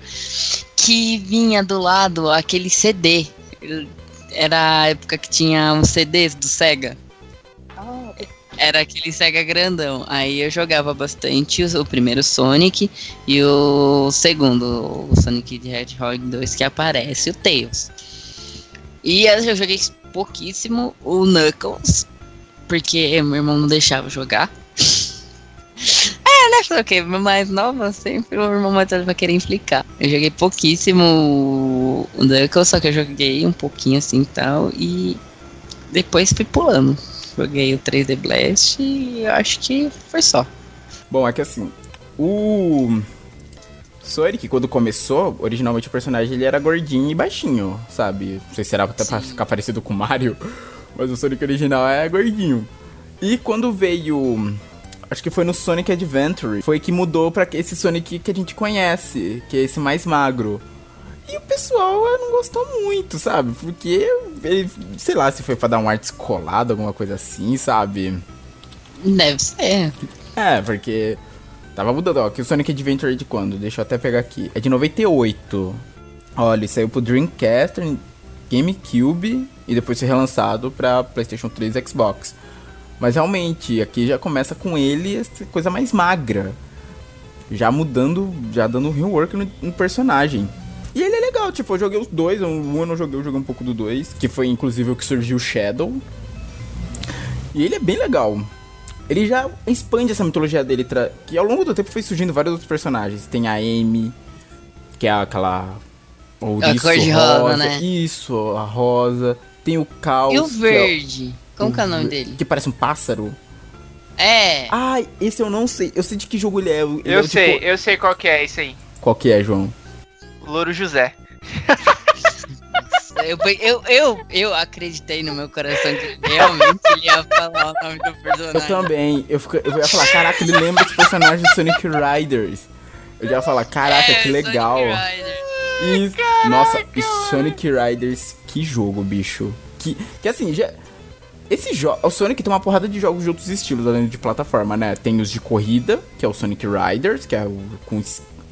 que vinha do lado aquele CD. Era a época que tinha uns CDs do Sega. Era aquele Sega grandão. Aí eu jogava bastante o, o primeiro Sonic e o segundo, o Sonic the Hedgehog 2, que aparece o Tails. E eu joguei pouquíssimo o Knuckles, porque meu irmão não deixava jogar. É, né? Falei, ok, meu mais nova sempre o irmão mais velho vai querer implicar. Eu joguei pouquíssimo o Knuckles, só que eu joguei um pouquinho assim e tal, e depois fui pulando. Joguei o 3D Blast e acho que foi só. Bom, é que assim, o Sonic, quando começou, originalmente o personagem ele era gordinho e baixinho, sabe? Não sei se era pra ficar parecido com o Mario, mas o Sonic original é gordinho. E quando veio. Acho que foi no Sonic Adventure, foi que mudou pra esse Sonic que a gente conhece, que é esse mais magro. E o pessoal não gostou muito, sabe? Porque ele, sei lá, se foi pra dar um ar descolado, alguma coisa assim, sabe? Deve ser. É, porque tava mudando, ó, que o Sonic Adventure é de quando? Deixa eu até pegar aqui. É de 98. Olha, ele saiu pro Dreamcast, GameCube e depois foi relançado pra PlayStation 3 e Xbox. Mas realmente, aqui já começa com ele essa coisa mais magra. Já mudando, já dando um rework no, no personagem. E ele é legal, tipo, eu joguei os dois, o um eu não joguei, eu joguei um pouco do dois, que foi inclusive o que surgiu o Shadow. E ele é bem legal. Ele já expande essa mitologia dele, que ao longo do tempo foi surgindo vários outros personagens. Tem a Amy, que é aquela. ouriço cor de rosa, né? Isso, a rosa. Tem o Caos. E o que é verde? Como que é o nome ver- dele? Que parece um pássaro. É. Ai, esse eu não sei. Eu sei de que jogo ele é. Ele é Eu o sei, Tipo... eu sei qual que é esse aí. Qual que é, João? Louro José. Eu, eu, eu, eu acreditei no meu coração que realmente ele ia falar o nome do Eu personagem. também. Eu, fico- eu ia falar, caraca, ele lembra os personagens do Sonic Riders. Eu já ia falar, caraca, É, que Sonic legal. Riders. E, nossa, e Sonic Riders, que jogo, bicho. Que, que assim, já. Esse jogo. O Sonic tem uma porrada de jogos de outros estilos, além de plataforma, né? Tem os de corrida, que é o Sonic Riders, que é o. Com,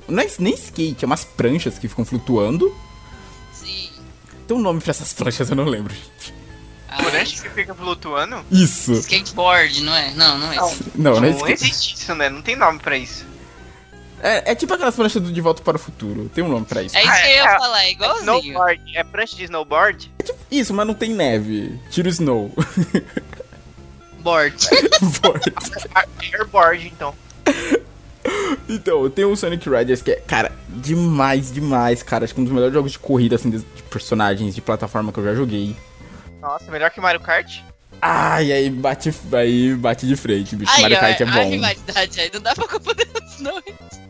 não é nem skate, é umas pranchas que ficam flutuando. Sim. Tem um nome pra essas pranchas, eu não lembro, gente. Ah, Prancha que fica flutuando? Isso. Skateboard, não é? Não, não é Não. isso. Não, Não, não é skate. existe isso, né? Não tem nome pra isso. É, é tipo aquelas pranchas do De Volta para o Futuro. Tem um nome pra isso. É isso que eu ia Ah, falar, é É igualzinho. snowboard. É prancha de snowboard? Isso, mas não tem neve. Tira o snow. Board. Board. Ah, Airboard, então. Então, tem o Sonic Riders que é, cara, demais, demais, cara. Acho que um dos melhores jogos de corrida, assim, de de personagens de plataforma que eu já joguei. Nossa, melhor que Mario Kart? Ai, aí bate, aí bate de frente, bicho. Aí, Mario Kart é a bom. rivalidade aí não dá pra comparar os dois.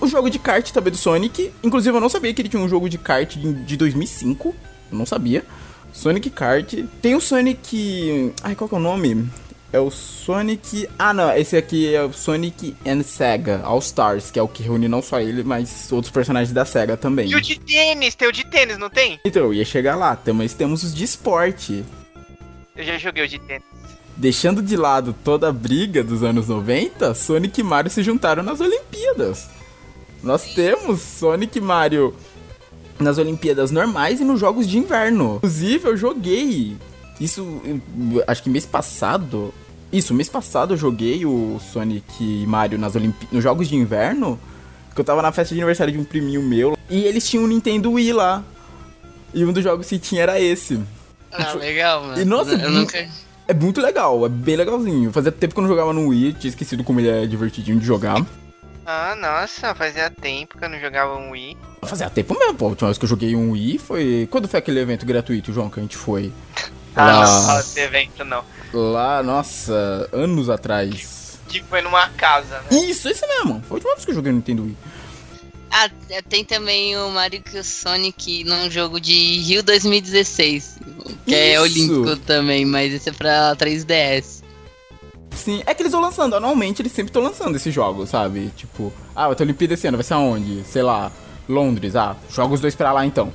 O jogo de kart também do Sonic. Inclusive, eu não sabia que ele tinha um jogo de kart de, de 2005. Eu não sabia. Sonic Kart. Tem o Sonic. Ai, qual que é o nome? É o Sonic. Ah, não. Esse aqui é o Sonic and Sega All Stars, que é o que reúne não só ele, mas outros personagens da Sega também. E o de tênis? Tem o de tênis, não tem? Então, eu ia chegar lá. Mas temos os de esporte. Eu já joguei o de tênis. Deixando de lado toda a briga dos anos 90, Sonic e Mario se juntaram nas Olimpíadas. Nós temos Sonic e Mario nas Olimpíadas normais e nos Jogos de Inverno. Inclusive, eu joguei. Isso, eu- acho que mês passado. Isso, mês passado eu joguei o Sonic e Mario nas Olimpi nos Jogos de Inverno. Que eu tava na festa de aniversário de um priminho meu. E eles tinham um Nintendo Wii lá. E um dos jogos que tinha era esse. Ah, legal, mano. E, nossa, eu nunca. É muito legal, é bem legalzinho. Fazia tempo que eu não jogava no Wii, tinha esquecido como ele é divertidinho de jogar. Ah, nossa, fazia tempo que eu não jogava um Wii. Fazia tempo mesmo, pô. A última vez que eu joguei um Wii foi. Quando foi aquele evento gratuito, João, que a gente foi? Ah, não Lá, fala desse evento, não. Lá, nossa, anos atrás. Que foi numa casa, né? Isso, esse mesmo. Foi a última vez que eu joguei no Nintendo Wii. Ah, tem também o Mario e o Sonic num jogo de Rio 2016. Que é Isso. olímpico também, mas esse é pra 3DS. Sim, é que eles vão lançando. Anualmente eles sempre estão lançando esses jogos, sabe? Tipo, ah, vai ter Olimpíada esse ano, vai ser aonde? Sei lá, Londres. Ah, joga os dois pra lá então.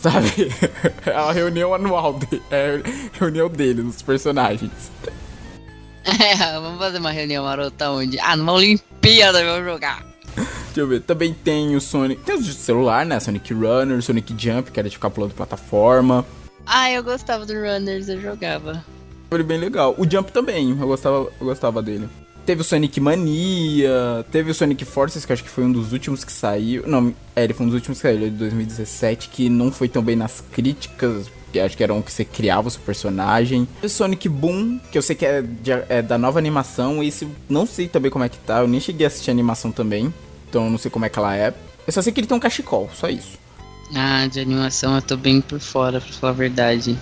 Sabe? É a reunião anual, de, é a reunião deles, os personagens. É, vamos fazer uma reunião marota onde? Ah, numa Olimpíada vou jogar. Deixa eu ver, também tem o Sonic. Tem os de celular, né? Sonic Runner, Sonic Jump, que era de ficar pulando plataforma. Ah, eu gostava do Runners, eu jogava. Foi bem legal. O Jump também, eu gostava, eu gostava dele. Teve o Sonic Mania, teve o Sonic Forces, que acho que foi um dos últimos que saiu. Não, é, ele foi um dos últimos que saiu, ele é de 2017, que não foi tão bem nas críticas, que acho que era um que você criava o seu personagem. O Sonic Boom, que eu sei que é, de- é da nova animação, esse eu não sei também como é que tá, eu nem cheguei a assistir a animação também, então eu não sei como é que ela é. Eu só sei que ele tem um cachecol, só isso. Ah, de animação eu tô bem por fora, pra falar a verdade.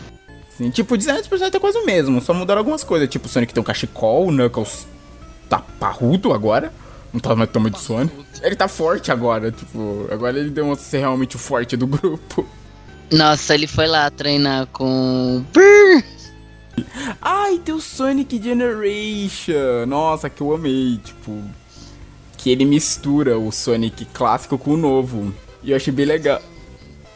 Sim, tipo, o design dos personagens é quase o mesmo, só mudaram algumas coisas. Tipo, o Sonic tem um cachecol, o Knuckles tá parrudo agora. Não tá mais tamanho de Sonic. Ele tá forte agora, tipo, agora ele demonstra ser realmente o forte do grupo. Nossa, ele foi lá treinar com. Ai, tem o Sonic Generation. Nossa, que eu amei, tipo. Que ele mistura o Sonic clássico com o novo. E eu achei bem legal.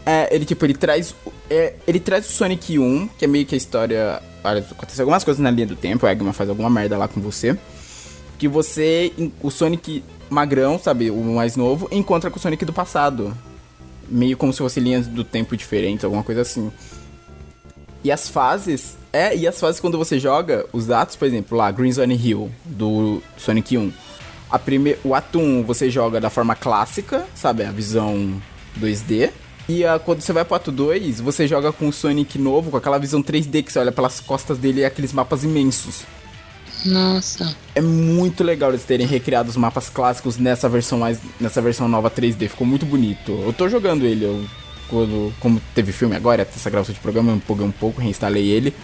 É, ele tipo, ele traz. o- É, ele traz o Sonic 1, que é meio que a história. Olha, acontece algumas coisas na linha do tempo, o Eggman faz alguma merda lá com você. Que você. O Sonic magrão, sabe, o mais novo, encontra com o Sonic do passado. Meio como se fossem linhas do tempo diferentes, alguma coisa assim. E as fases. É, e as fases quando você joga os atos, por exemplo, lá, Green Zone Hill, do Sonic 1. A prime... O ato 1 você joga da forma clássica, sabe? A visão 2D. E quando você vai pro ato 2, você joga com o Sonic novo, com aquela visão 3D que você olha pelas costas dele e aqueles mapas imensos. Nossa. É muito legal eles terem recriado os mapas clássicos nessa versão mais nessa versão nova 3D, ficou muito bonito. Eu tô jogando ele, eu quando como teve filme agora, essa gravação de programa eu empolguei um pouco, reinstalei ele.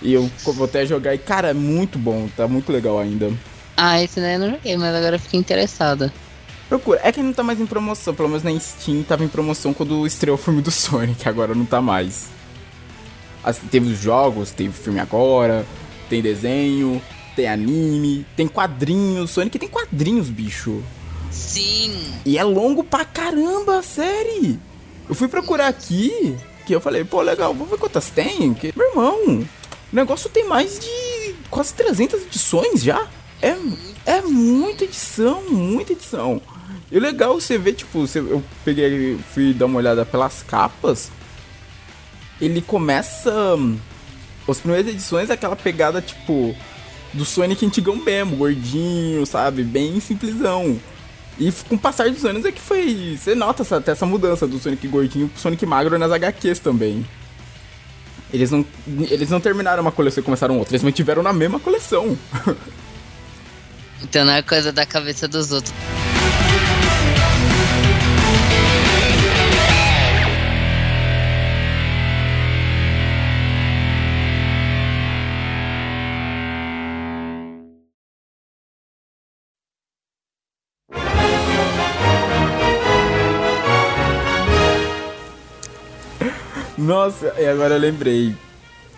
E eu voltei a jogar e cara, é muito bom, tá muito legal ainda. Ah, esse daí eu não joguei, mas agora eu fiquei interessada. Procura, é que não tá mais em promoção, pelo menos na Steam tava em promoção quando estreou o filme do Sonic, agora não tá mais. Assim, teve os jogos, teve filme agora, tem desenho, tem anime, tem quadrinhos, Sonic tem quadrinhos, bicho. Sim. E é longo pra caramba a série. Eu fui procurar aqui, que eu falei, pô, legal, vou ver quantas tem. Que, meu irmão, o negócio tem mais de quase 300 edições já. É, é muita edição, muita edição. E o legal você vê, tipo, você, eu peguei, fui dar uma olhada pelas capas. Ele começa. As primeiras edições é aquela pegada, tipo, do Sonic antigão mesmo, gordinho, sabe? Bem simplesão. E com o passar dos anos é que foi. Você nota essa, até essa mudança do Sonic gordinho pro Sonic magro nas HQs também. Eles não, eles não terminaram uma coleção e começaram outra, eles mantiveram na mesma coleção. Então não é coisa da cabeça dos outros. Nossa, e agora eu lembrei.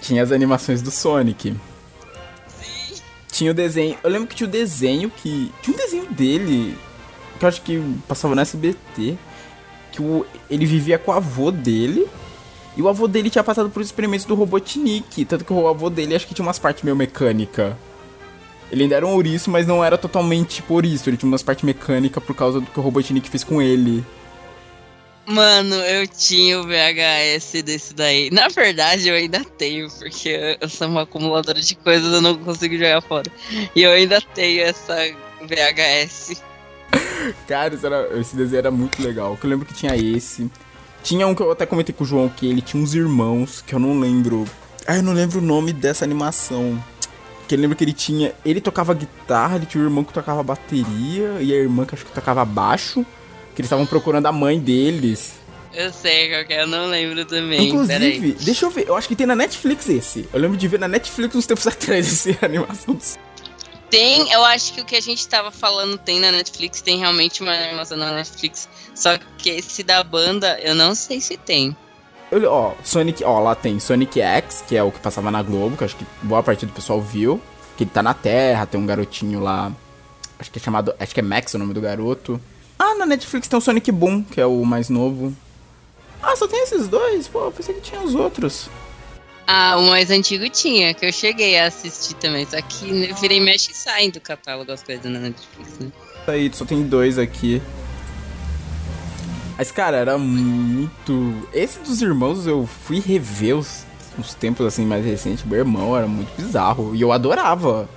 Tinha as animações do Sonic. Tinha o desenho. Eu lembro que tinha o desenho que. Tinha um desenho dele. Que eu acho que passava no SBT. Que o, ele vivia com o avô dele. E o avô dele tinha passado por experimentos do Robotnik. Tanto que o avô dele acho que tinha umas partes meio mecânica. Ele ainda era um ouriço, mas não era totalmente por isso. Ele tinha umas partes mecânicas por causa do que o Robotnik fez com ele. Mano, eu tinha o VHS desse daí. Na verdade, eu ainda tenho, porque eu sou uma acumuladora de coisas, eu não consigo jogar fora. E eu ainda tenho essa VHS. Cara, era, esse desenho era muito legal. Eu lembro que tinha esse. Tinha um que eu até comentei com o João, que ele tinha uns irmãos, que eu não lembro. Ah, eu não lembro o nome dessa animação. Que eu lembro que ele tinha. Ele tocava guitarra, ele tinha um irmão que tocava bateria, e a irmã que acho que tocava baixo. Que eles estavam procurando a mãe deles. Eu sei é, eu não lembro também. Inclusive, deixa eu ver, eu acho que tem na Netflix esse. Eu lembro de ver na Netflix uns tempos atrás esse animação. Tem, eu acho que o que a gente tava falando tem na Netflix, tem realmente uma animação na Netflix. Só que esse da banda, eu não sei se tem. Eu, ó, Sonic, ó, lá tem Sonic X, que é o que passava na Globo, que acho que boa parte do pessoal viu. Que ele tá na Terra, tem um garotinho lá. Acho que é chamado. Acho que é Max o nome do garoto. Ah, na Netflix tem o Sonic Boom, que é o mais novo. Ah, só tem esses dois? Pô, eu pensei que tinha os outros. Ah, o mais antigo tinha, que eu cheguei a assistir também. Só que virei mexe e sai do catálogo as coisas na Netflix, né? Aí, só tem dois aqui. Mas, cara, era muito. Esse dos irmãos eu fui rever os, uns tempos assim mais recentes. Meu irmão era muito bizarro. E eu adorava.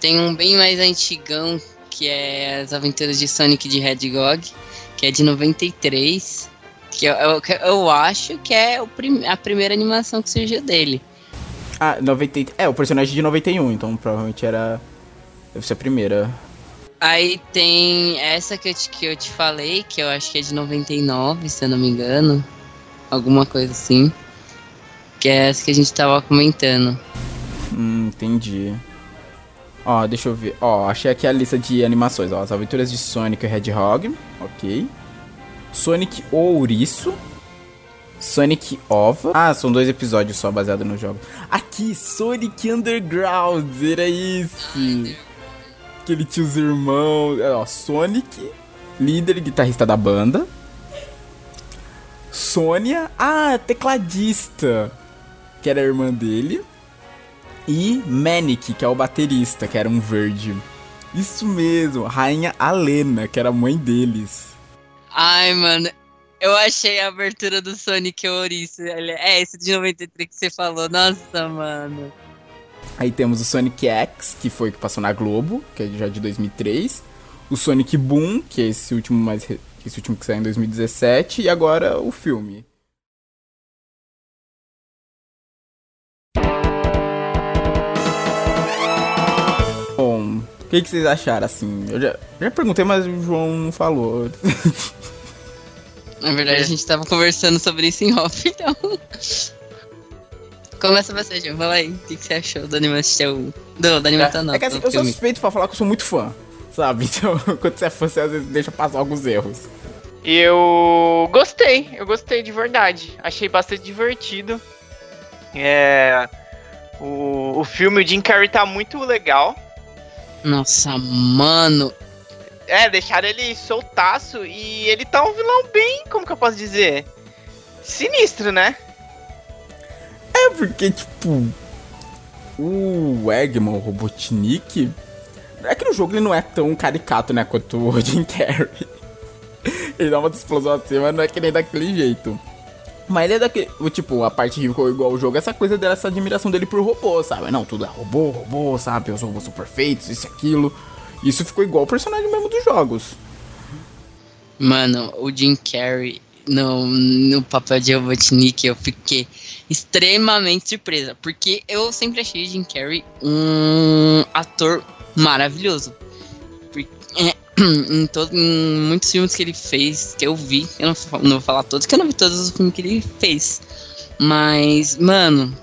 Tem um bem mais antigão que é As Aventuras de Sonic de Hedgehog, que é de 93. Que eu, eu, eu acho que é prim, a primeira animação que surgiu dele. Ah, 90, é, o personagem de 91, então provavelmente era. Deve ser a primeira. Aí tem essa que eu, te, que eu te falei, que eu acho que é de 99, se eu não me engano. Alguma coisa assim. Que é essa que a gente tava comentando. Hum, entendi. Ó, deixa eu ver. Ó, achei aqui a lista de animações. Ó, as aventuras de Sonic e Hedgehog. Ok. Sonic Ouriço. Sonic Ova. Ah, são dois episódios só baseados no jogo. Aqui, Sonic Underground. Era esse. Que ele tinha os irmãos. Ó, Sonic, líder e guitarrista da banda. Sônia. Ah, tecladista. Que era a irmã dele e Manic, que é o baterista, que era um verde. Isso mesmo, Rainha Alena, que era a mãe deles. Ai, mano, eu achei a abertura do Sonic Ouriço. É esse de 93 que você falou. Nossa, mano. Aí temos o Sonic X, que foi o que passou na Globo, que é já de 2003. O Sonic Boom, que é esse último mais esse último que saiu em 2017 e agora o filme. Bom, o que, que, vocês acharam assim? Eu já, já perguntei, mas o João não falou. Na verdade, a gente tava conversando sobre isso em off, então. Começa você, João. Fala aí. O que, que você achou do Animation? Do, do Animation não. É que assim, eu sou suspeito pra falar que eu sou muito fã, sabe? Então, quando você é fã, você às vezes deixa passar alguns erros. Eu gostei, eu gostei de verdade. Achei bastante divertido. É. O, o filme, o Jim Carrey tá muito legal. Nossa, mano. É, deixaram ele soltaço e ele tá um vilão bem, como que eu posso dizer? Sinistro, né? É, porque, tipo. O Eggman, o Robotnik. É que no jogo ele não é tão caricato, né? Quanto o Jim Carrey. ele dá uma explosão assim, mas não é que nem daquele jeito. Mas ele é daquele. Tipo, a parte que ficou igual o jogo, essa coisa dela, essa admiração dele por robô, sabe? Não, tudo é robô, robô, sabe? Os robôs são perfeitos, isso aquilo. Isso ficou igual o personagem mesmo dos jogos. Mano, o Jim Carrey no, no papel de Robotnik, eu fiquei extremamente surpresa. Porque eu sempre achei Jim Carrey um ator maravilhoso. Porque, é, em, todo, em muitos filmes que ele fez, que eu vi, eu não, não vou falar todos, que eu não vi todos os filmes que ele fez. Mas, mano,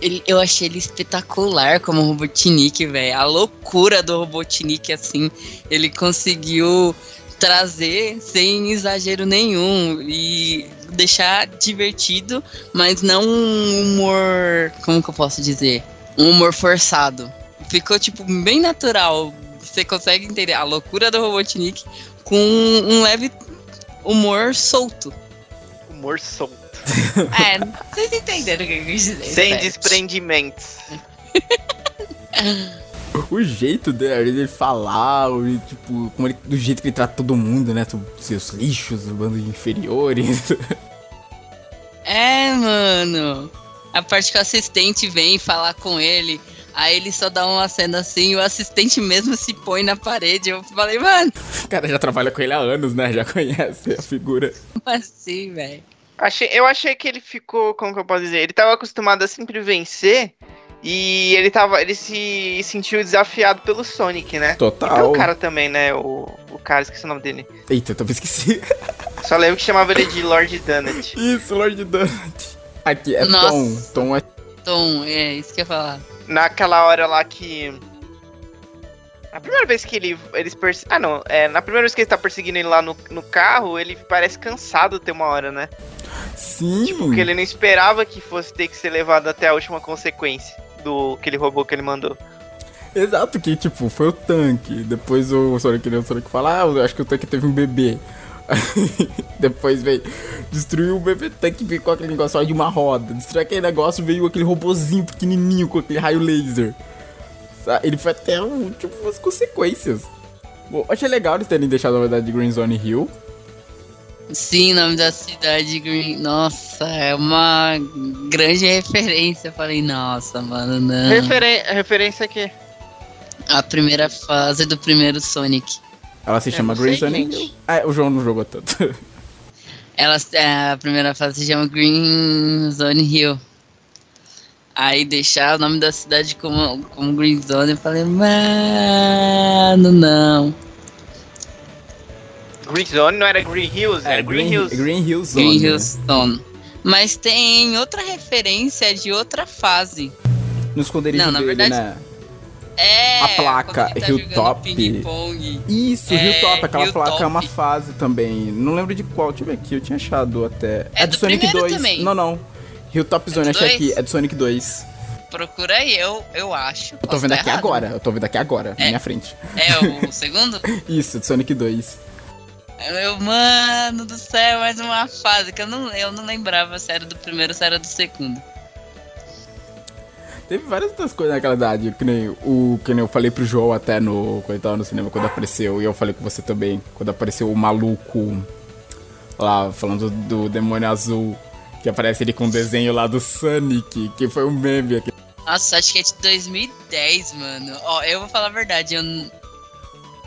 ele, eu achei ele espetacular como Robotnik, velho. A loucura do Robotnik, assim, ele conseguiu trazer sem exagero nenhum e deixar divertido, mas não um humor, como que eu posso dizer? Um humor forçado. Ficou tipo bem natural. Você consegue entender a loucura do Robotnik com um leve humor solto. Humor solto. É, vocês entenderam o que eu quis dizer. Sem certo? desprendimentos. O jeito dele, ele falar, o, tipo, como ele, do jeito que ele trata todo mundo, né? Seus lixos, o bando de inferiores. É, mano. A parte que o assistente vem falar com ele. Aí ele só dá uma cena assim e o assistente mesmo se põe na parede. Eu falei, mano, o cara já trabalha com ele há anos, né? Já conhece a figura. como assim, velho? Achei, eu achei que ele ficou, como que eu posso dizer? Ele tava acostumado a sempre vencer e ele tava, ele se sentiu desafiado pelo Sonic, né? E Total. pelo cara também, né? O, o cara, esqueci o nome dele. Eita, eu também esqueci. Só lembro que chamava ele de Lord Donut. Isso, Lord Donut. Aqui é Nossa. Tom. Tom é Tom, é isso que eu ia falar. Naquela hora lá que. A primeira vez que ele, eles perse... Ah, não. É, na primeira vez que ele tá perseguindo ele lá no, no carro, ele parece cansado ter uma hora, né? Sim. Tipo, Porque ele não esperava que fosse ter que ser levado até a última consequência do aquele robô que ele mandou. Exato, que tipo, foi o tanque. Depois o Sonic, o Sonic fala, ah, eu acho que o tanque teve um bebê. Depois veio, destruiu o bebê tanque, veio com aquele negócio só de uma roda. Destruiu aquele negócio, veio aquele robozinho pequenininho com aquele raio laser. Ele foi até o, tipo, as consequências. Bom, achei legal eles terem deixado a verdade de Green Zone Hill. Sim, nome da cidade Green. Nossa, é uma grande referência. Eu falei, nossa, mano, não. Referen referência aqui. A primeira fase do primeiro Sonic. Ela se É, chama Green. Hill. Ah, o João não jogou tanto. Ela, é, a primeira fase se chama Green Zone Hill. Aí deixar o nome da cidade como, como Green Zone, eu falei, mano, não. Green Zone não era Green Hills, era Green, Hills. É, Green Hill Zone. Green Hill Zone. Mas tem outra referência de outra fase. No esconderijo Não, na dele, verdade- né? É. A placa, tá Hilltop. Isso, É, Hilltop, aquela Hilltop. placa é uma fase também. Não lembro de qual, deixa eu ver aqui, eu tinha achado até. É do do Sonic primeiro 2. também. Não, não. Hilltop Zone, do achei aqui, é do Sonic 2. Procura aí, eu, eu acho. Eu tô vendo aqui agora, eu tô vendo aqui agora, na É. minha frente. É o segundo? Isso, do Sonic 2. Meu mano do céu, mais uma fase que eu não, eu não lembrava se era do primeiro ou se era do segundo. Teve várias outras coisas naquela idade, que nem o que nem eu falei pro João até no quando no cinema quando apareceu, e eu falei com você também, quando apareceu o maluco lá falando do demônio azul, que aparece ele com o desenho lá do Sonic, que foi um meme aqui. Nossa, acho que é de 2010, mano. Ó, eu vou falar a verdade, eu.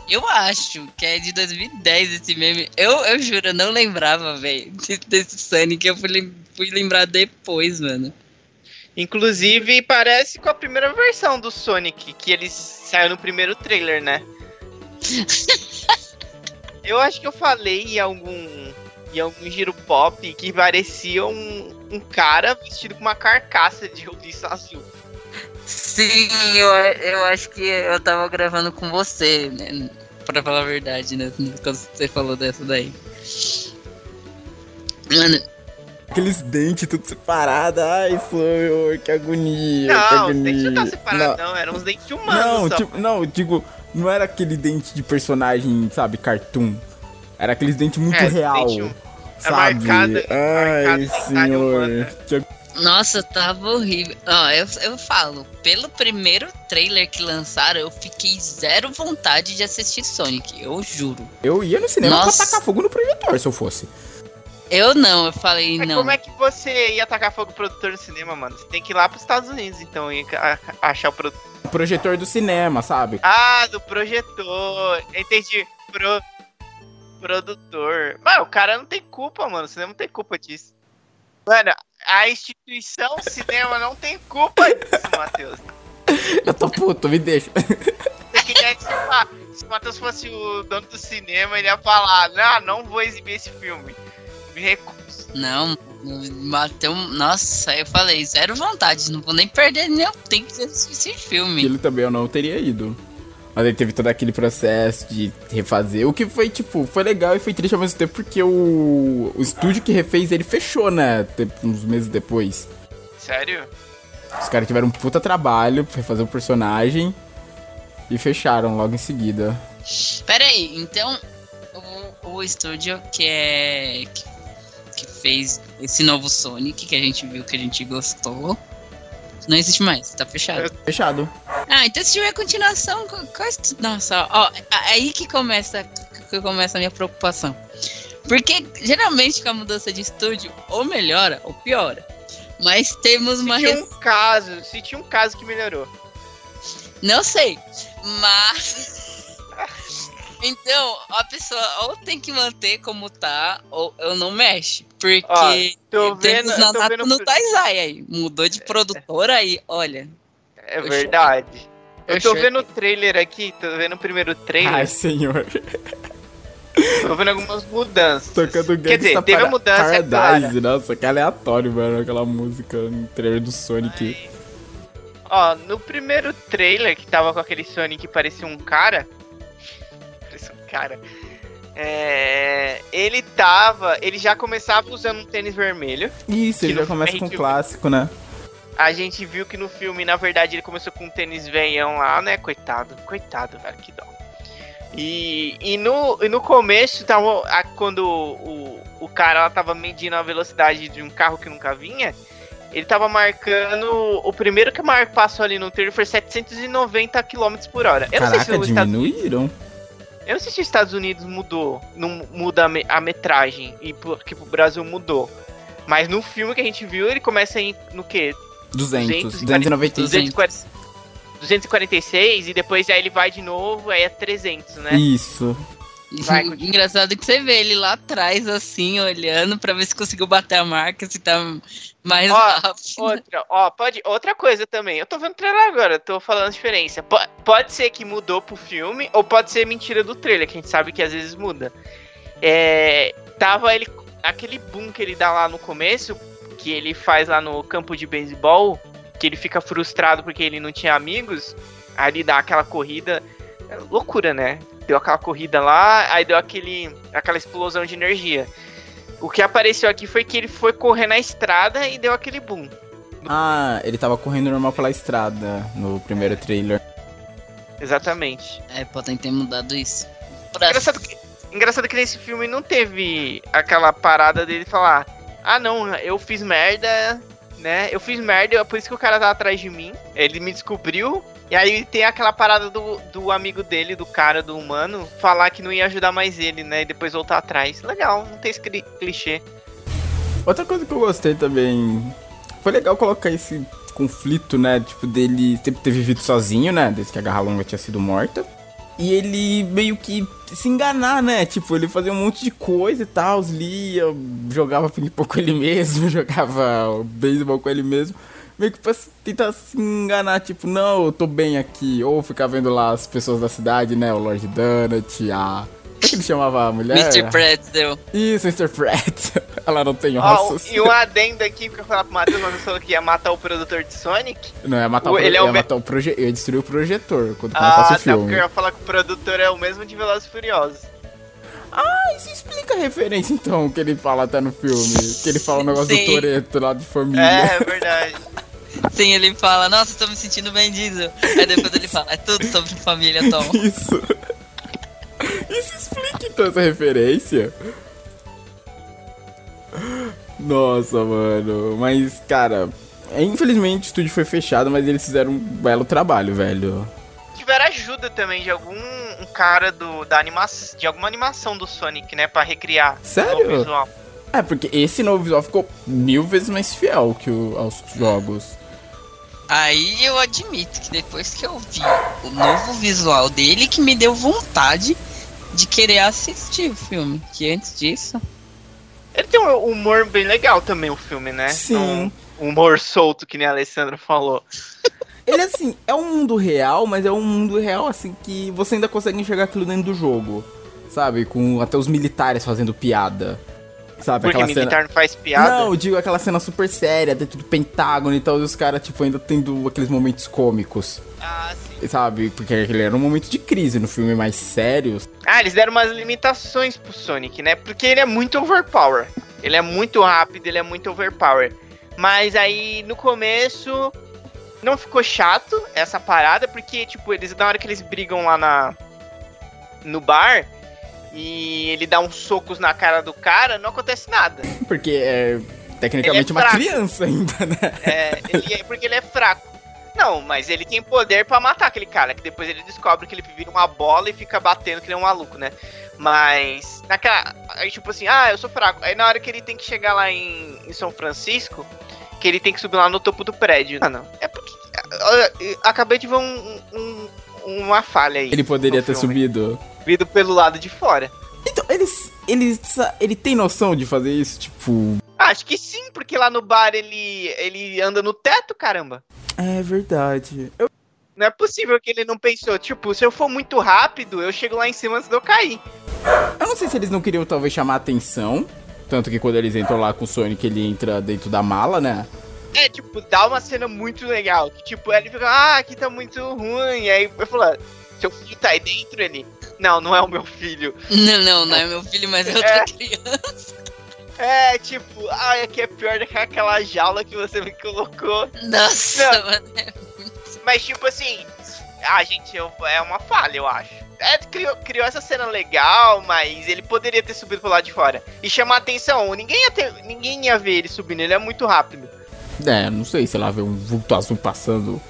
Eu acho que é de 2010 esse meme. Eu, eu juro, eu não lembrava, velho, de- desse Sonic. Eu fui, fui lembrar depois, mano. Inclusive, parece com a primeira versão do Sonic, que ele saiu no primeiro trailer, né? eu acho que eu falei em algum, em algum giro pop que parecia um, um cara vestido com uma carcaça de roliça azul. Sim, eu, eu acho que eu tava gravando com você, né? Pra falar a verdade, né? Quando você falou dessa daí. Mano, Aqueles dentes tudo separado, ai, senhor, que agonia, que Não, agonia. tem que não tá Não, separado, não. Eram uns dentes humanos Não, só. tipo, não, eu digo, não era aquele dente de personagem, sabe, cartoon. Era aqueles dentes muito É, real. dente um- sabe? marcado- Ai, senhor. Que Nossa, tava horrível. Ó, eu, eu falo, pelo primeiro trailer que lançaram, eu fiquei zero vontade de assistir Sonic, eu juro. Eu ia no cinema Nossa. pra tacar fogo no projetor se eu fosse. Eu não, eu falei Mas não. como é que você ia atacar fogo produtor no cinema, mano? Você tem que ir lá pros Estados Unidos, então, e achar o produtor. O projetor do cinema, sabe? Ah, do projetor. Entendi. Pro... Produtor. Mano, o cara não tem culpa, mano. O cinema não tem culpa disso. Mano, a instituição cinema não tem culpa disso, Matheus. Eu tô puto, me deixa. Se o Matheus fosse o dono do cinema, ele ia falar, não, não vou exibir esse filme. Me recuso. Não, bateu. Nossa, eu falei, zero vontade. Não vou nem perder nem tempo de assistir esse filme. Aquilo também eu não teria ido. Mas aí teve todo aquele processo de refazer. O que foi, tipo, foi legal e foi triste ao mesmo tempo porque o, o estúdio que refez ele fechou, né? Uns meses depois. Sério? Os caras tiveram um puta trabalho pra refazer o personagem e fecharam logo em seguida. Pera aí, então o, o estúdio que é. Que, que fez esse novo Sonic que a gente viu que a gente gostou. Não existe mais, tá fechado. Fechado. Ah, então se tiver continuação, qual est- Nossa, ó, aí que começa, que começa a minha preocupação. Porque geralmente com a mudança de estúdio, ou melhora ou piora. Mas temos uma Se tinha res- um caso, se tinha um caso que melhorou. Não sei, mas. Então, a pessoa ou tem que manter como tá, ou eu não mexe. Porque Ó, Tô vendo, tô Nanato vendo no Taizai aí. Mudou de produtora aí, olha. É Eu verdade. Eu, Eu tô vendo o trailer aqui, tô vendo o primeiro trailer, Ai, senhor. tô vendo algumas mudanças. Tocando Quer dizer, Gangsta teve a Para- mudança, é Paradise. Nossa, que aleatório, mano. Aquela música no trailer do Sonic. Ó, no primeiro trailer que tava com aquele Sonic que parecia um cara. Cara. É, ele tava. Ele já começava usando um tênis vermelho. Isso, ele já começa com um clássico, né? A gente viu que no filme, na verdade, ele começou com um tênis veião lá, né? Coitado, coitado, velho, que dó. E, e, no, e no começo, tava, a- quando o, o cara lá tava medindo a velocidade de um carro que nunca vinha, ele tava marcando. O primeiro que mar passou ali no trailer foi 790 km por hora. Eu não sei se Caraca, Estados, diminuíram. Eu não sei se os Estados Unidos mudou, não muda a, me- a metragem, e porque pro Brasil mudou. Mas no filme que a gente viu, ele começa em, no quê? 200, 240, 295. 240, 246 e depois aí ele vai de novo, aí é 300, né? Isso. Vai. Engraçado que você vê ele lá atrás, assim, olhando pra ver se conseguiu bater a marca, se tá mais Ó, rápido. Outra, ó, pode, outra coisa também. Eu tô vendo o trailer agora, tô falando a diferença. Po- pode ser que mudou pro filme, ou pode ser mentira do trailer, que a gente sabe que às vezes muda. É, tava ele. Aquele boom que ele dá lá no começo, que ele faz lá no campo de beisebol, que ele fica frustrado porque ele não tinha amigos, aí ele dá aquela corrida. é loucura, né? Deu aquela corrida lá, aí deu aquele, aquela explosão de energia. O que apareceu aqui foi que ele foi correr na estrada e deu aquele boom. Ah, ele tava correndo normal pela estrada no primeiro trailer. Exatamente. É, podem ter mudado isso. Pra... Engraçado que, engraçado que nesse filme não teve aquela parada dele falar: Ah, não, eu fiz merda, né? Eu fiz merda, é por isso que o cara tá atrás de mim. Ele me descobriu. E aí tem aquela parada do, do amigo dele, do cara, do humano, falar que não ia ajudar mais ele, né? E depois voltar atrás. Legal, não tem esse cli- clichê. Outra coisa que eu gostei também. Foi legal colocar esse conflito, né? Tipo, dele sempre ter vivido sozinho, né? Desde que a Garra Longa tinha sido morta. E ele meio que se enganar, né? Tipo, ele fazia um monte de coisa e tal, lia, jogava ping-pong com ele mesmo, jogava beisebol com ele mesmo. Meio que pra tentar se enganar, tipo, não, eu tô bem aqui. Ou ficar vendo lá as pessoas da cidade, né? O Lord Donut, a. Como é que ele chamava a mulher? Mr. Pretzel. Isso, Mr. Pratt. Ela não tem ossos. e um adendo aqui, eu falar pro Matheus, quando falou que ia matar o produtor de Sonic. Não, ia matar o, O- pro... ele é ia o me- matar o projetor. Ia destruir o projetor quando Ah, começasse tá, o filme. porque eu ia falar que o produtor é o mesmo de Velozes e Furiosos. Ah, isso explica a referência então que ele fala até no filme. Que ele fala o negócio Sim. do Toreto lá de família. É, é verdade. Sim, ele fala, nossa, tô me sentindo bem diesel. Aí depois ele fala, é tudo sobre família, Tom. Isso. Isso explica então essa referência. Nossa, mano. Mas, cara, infelizmente o estúdio foi fechado, mas eles fizeram um belo trabalho, velho. Tiveram ajuda também de algum um cara do, da animação, de alguma animação do Sonic, né, Pra recriar Sério? o visual. É, porque esse novo visual ficou mil vezes mais fiel que o, aos jogos. Aí eu admito que depois que eu vi o novo visual dele, que me deu vontade de querer assistir o filme. Que antes disso. Ele tem um humor bem legal também, o filme, né? Sim. Um humor solto, que nem a Alessandra falou. Ele, assim, é um mundo real, mas é um mundo real, assim, que você ainda consegue enxergar aquilo dentro do jogo. Sabe? Com até os militares fazendo piada. Sabe? Porque aquela militar cena. não faz piada. Não, eu digo aquela cena super séria, dentro do Pentágono e tal, e os caras, tipo, ainda tendo aqueles momentos cômicos. Ah, sim. Sabe? Porque aquele era um momento de crise no filme mais sério. Ah, eles deram umas limitações pro Sonic, né? Porque ele é muito overpower. Ele é muito rápido, ele é muito overpower. Mas aí no começo não ficou chato essa parada, porque, tipo, eles na hora que eles brigam lá na no bar e ele dá uns socos na cara do cara, não acontece nada. Porque é tecnicamente é uma criança ainda, né? É, ele é porque ele é fraco. Não, mas ele tem poder pra matar aquele cara, que depois ele descobre que ele vira uma bola e fica batendo que ele é um maluco, né? Mas naquela, aí tipo assim, ah, eu sou fraco. Aí na hora que ele tem que chegar lá em, em São Francisco, que ele tem que subir lá no topo do prédio. Ah, não. É porque olha, eu acabei de ver um, um- uma falha aí. Ele poderia ter filme. subido. Vindo pelo lado de fora. Então, eles, ele, sa- ele tem noção de fazer isso? Tipo. Acho que sim, porque lá no bar ele ele anda no teto, caramba. É verdade. Eu, Não é possível que ele não pensou, tipo, se eu for muito rápido, eu chego lá em cima antes de eu cair. eu não sei se eles não queriam talvez chamar atenção. Tanto que quando eles entram lá com o Sonic, ele entra dentro da mala, né? É, tipo, dá uma cena muito legal. Que, tipo, ele fica, ah, aqui tá muito ruim. E aí eu falo, seu filho tá aí dentro, ele. Não, não é o meu filho. Não, não, não é meu filho, mas é outra É. criança. É, tipo, ah, aqui é pior do que aquela jaula que você me colocou. Nossa, Não. mano. Mas, tipo assim, ah, gente, eu- é uma falha, eu acho. É, criou, criou essa cena legal, mas ele poderia ter subido pro lado de fora. E chamar atenção, ninguém ia, ter, ninguém ia ver ele subindo, ele é muito rápido. É, não sei, sei lá, ver um vulto azul passando.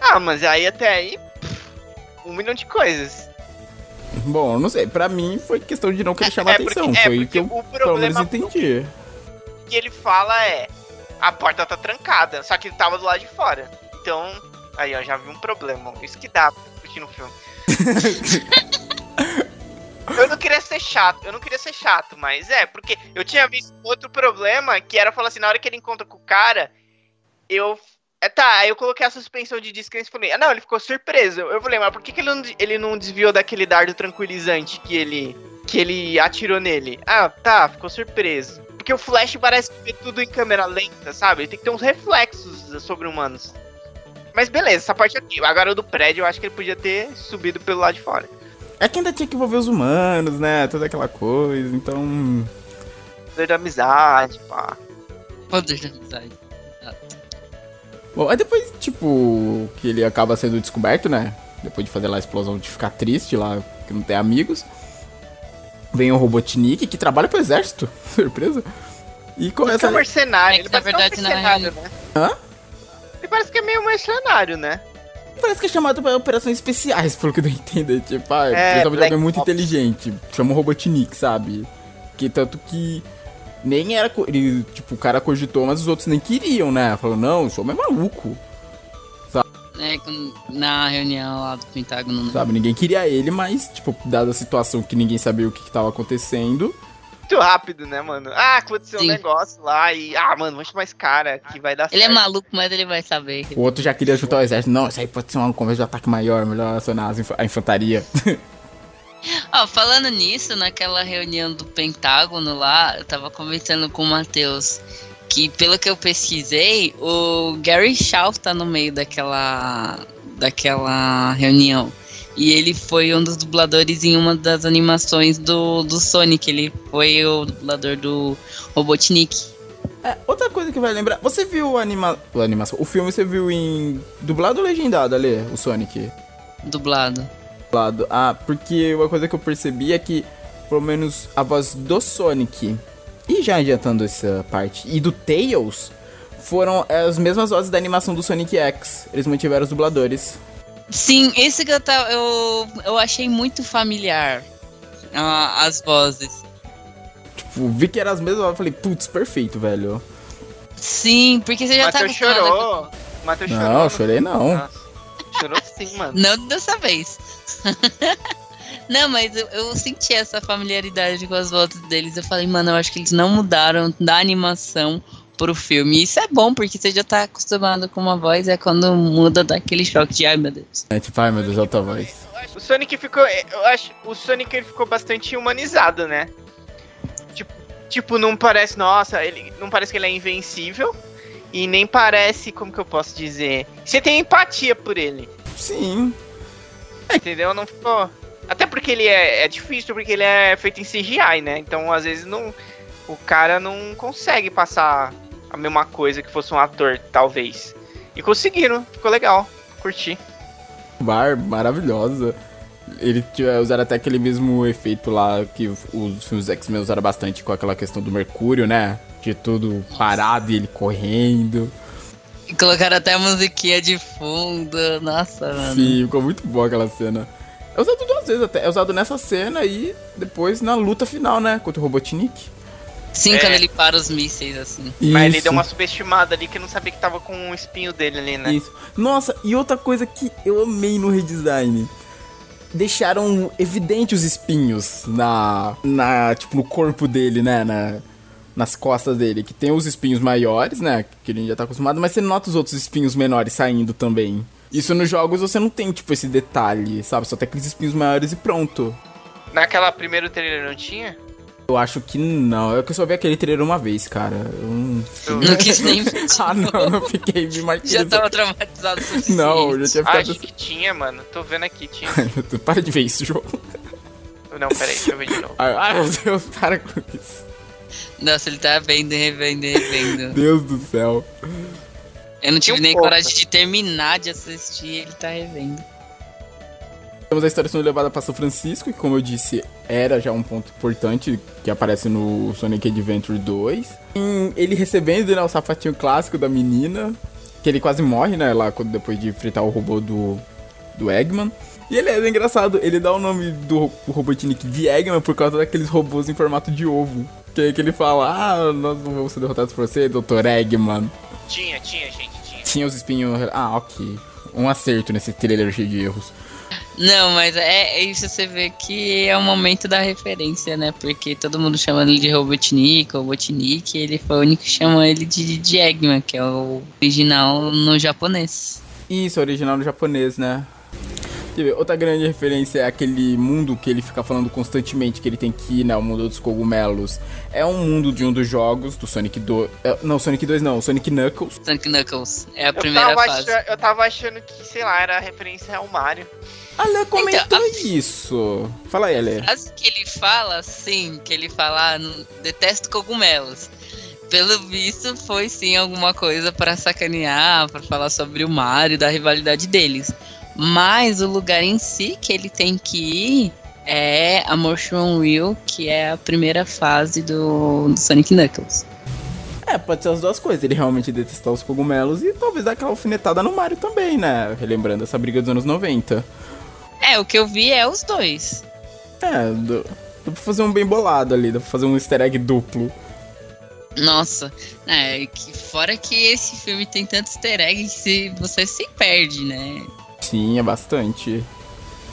Ah, mas aí até aí, pff, um milhão de coisas. Bom, não sei, pra mim foi questão de não querer chamar é, porque- atenção. é, foi porque o que eu o problema entendi. que ele fala é: a porta tá trancada, só que ele tava do lado de fora. Então, aí ó, já vi um problema. Isso que dá pra curtir no filme. eu não queria ser chato, eu não queria ser chato, mas é, porque eu tinha visto outro problema que era falar assim: na hora que ele encontra com o cara, eu. É, tá, aí eu coloquei a suspensão de descrença e falei, ah não, ele ficou surpreso. Eu falei, mas por que, que ele, não, ele não desviou daquele dardo tranquilizante que ele. que ele atirou nele? Ah, tá, ficou surpreso. Porque o Flash parece que vê tudo em câmera lenta, sabe? Ele tem que ter uns reflexos sobre-humanos. Mas beleza, essa parte aqui. Agora o do prédio, eu acho que ele podia ter subido pelo lado de fora. É que ainda tinha que envolver os humanos, né? Toda aquela coisa, então. Poder da amizade, pá. Poder da amizade. Bom, aí depois, tipo, que ele acaba sendo descoberto, né? Depois de fazer lá a explosão de ficar triste lá, que não tem amigos. Vem o Robotnik, que trabalha pro exército. Surpresa. E Ele começa. é um mercenário, É que, ele na parece verdade, um mercenário, né? Hã? Ele parece que é meio mercenário, né? Parece que é chamado pra operações especiais, pelo que eu entendo. Tipo, ah, É, Black alguém muito inteligente. Chama o Robotnik, sabe? Que tanto que. Nem era. Ele, tipo, o cara cogitou, mas os outros nem queriam, né? Falou, não, homem é maluco. É, quando- na reunião lá do Pentágono. né? Sabe? Ninguém queria ele, mas, tipo, dada a situação que ninguém sabia o que, que tava acontecendo. Muito rápido, né, mano? Ah, aconteceu um Sim. negócio lá e. Ah, mano, vamos esse cara que vai dar Ele é certo. maluco, mas ele vai saber. O outro já queria juntar o exército. Não, isso aí pode ser um começo de ataque maior, melhor acionar inf- a infantaria. Ó, falando nisso, naquela reunião do Pentágono lá, eu tava conversando com o Matheus que, pelo que eu pesquisei, o Gary Shaw tá no meio daquela, daquela reunião. E ele foi um dos dubladores em uma das animações do, do Sonic. Ele foi o dublador do Robotnik. É, outra coisa que vai lembrar. Você viu a anima... animação? O filme você viu em. dublado ou legendado, Ale? O Sonic? Dublado. Dublado. Ah, porque uma coisa que eu percebi é que, pelo menos, a voz do Sonic. E já adiantando essa parte. E do Tails. Foram as mesmas vozes da animação do Sonic X. Eles mantiveram os dubladores. Sim, esse que eu, tava, eu, eu achei muito familiar. ah, as vozes. tipo, vi que era as mesmas, eu falei, putz, perfeito, velho. Sim, porque você já tá Matheus acostumado com- chorou. Matheus chorou. Não, chorei não. Nossa, Chorou sim, mano. Não dessa vez. não, mas eu, eu senti essa familiaridade com as voltas deles. Eu falei, mano, eu acho que eles não mudaram da animação pro filme. E isso é bom, porque você já tá acostumado com uma voz, é quando muda daquele choque de ai meu Deus. É tipo, ai meu Deus, alta voz. O Sonic ficou. Eu acho. O Sonic ele ficou bastante humanizado, né? Tipo, tipo, não parece. Nossa, ele. Não parece que ele é invencível. E nem parece. Como que eu posso dizer? Você tem empatia por ele. Sim. Entendeu? Não ficou. Até porque ele é, é difícil, porque ele é feito em CGI, né? Então, às vezes, não. O cara não consegue passar a mesma coisa que fosse um ator, talvez. E conseguiram, ficou legal. Curti. Bar maravilhosa. Ele tinha- usaram até aquele mesmo efeito lá que os filmes X-Men usaram bastante com aquela questão do Mercúrio, né? De tudo parado e ele correndo. E colocaram até a musiquinha de fundo. Nossa, mano. Sim, ficou muito boa aquela cena. É usado duas vezes até. É usado nessa cena e depois na luta final, né? Contra o Robotnik. Sim, É. quando ele para os mísseis, assim. Mas ele Isso. deu uma subestimada ali que eu não sabia que tava com um espinho dele ali, né? Isso. Nossa, e outra coisa que eu amei no redesign. Deixaram evidente os espinhos na. na. tipo, no corpo dele, né? Na, nas costas dele. Que tem os espinhos maiores, né? Que gente já tá acostumado, mas você nota os outros espinhos menores saindo também. Isso nos jogos você não tem, tipo, esse detalhe, sabe? Só tem aqueles espinhos maiores e pronto. Naquela primeiro trailer não tinha? Eu acho que não. É que eu só vi aquele trailer uma vez, cara. Eu não. Eu- Não quis nem ah, não, não fiquei me Já martirizando. tava traumatizado o suficiente. Não, eu já tinha ficado. Acho que tinha, mano. Tô vendo aqui, tinha. Para de ver isso, jogo. Não, peraí, deixa eu ver de novo. Ai, ai, meu Deus, para com isso. Nossa, ele tá vendo, revendo, revendo. Deus do céu. Eu não tive nem coragem de terminar de assistir, ele tá revendo. Temos a história sendo levada para São Francisco, que como eu disse, era já um ponto importante que aparece no Sonic Adventure 2. Em ele recebendo né, o sapatinho clássico da menina, que ele quase morre, né, lá quando- depois de enfrentar o robô do, do Eggman. E ele é engraçado, ele dá o nome do, do Robotnik de Eggman por causa daqueles robôs em formato de ovo. Que, que ele fala, ah, nós não vamos ser derrotados por você, Dr. Eggman. Tinha, tinha, gente, tinha. Tinha os espinhos. Ah, ok. Um acerto nesse trailer cheio de erros. Não, mas é, é isso você vê que é o momento da referência, né? Porque todo mundo chama ele de Robotnik, Robotnik, e ele foi o único que chamou ele de, de Eggman, que é o original no japonês. Isso, original no japonês, né? Quer ver, Outra grande referência é aquele mundo que ele fica falando constantemente que ele tem que ir, né? O mundo dos cogumelos. É um mundo de um dos jogos do Sonic 2. é, não, Sonic 2 não, Sonic Knuckles. Sonic Knuckles é a Eu primeira fase. achando, eu tava achando que, sei lá, era referência ao Mario. Ale comentou Então, a- isso. Fala aí, Ale. frase que ele fala, sim, que ele fala, ah, detesto cogumelos. Pelo visto, foi sim alguma coisa pra sacanear, pra falar sobre o Mario, da rivalidade deles. Mas o lugar em si que ele tem que ir é a Mushroom Wheel, que é a primeira fase do, do Sonic Knuckles. É, pode ser as duas coisas. Ele realmente detestar os cogumelos e talvez dar aquela alfinetada no Mario também, né? Relembrando essa briga dos anos 90. É, o que eu vi é os dois. É, dá pra fazer um bem bolado ali, dá pra fazer um easter egg duplo. Nossa, é, que fora que esse filme tem tanto easter egg que você se perde, né? Sim, é bastante.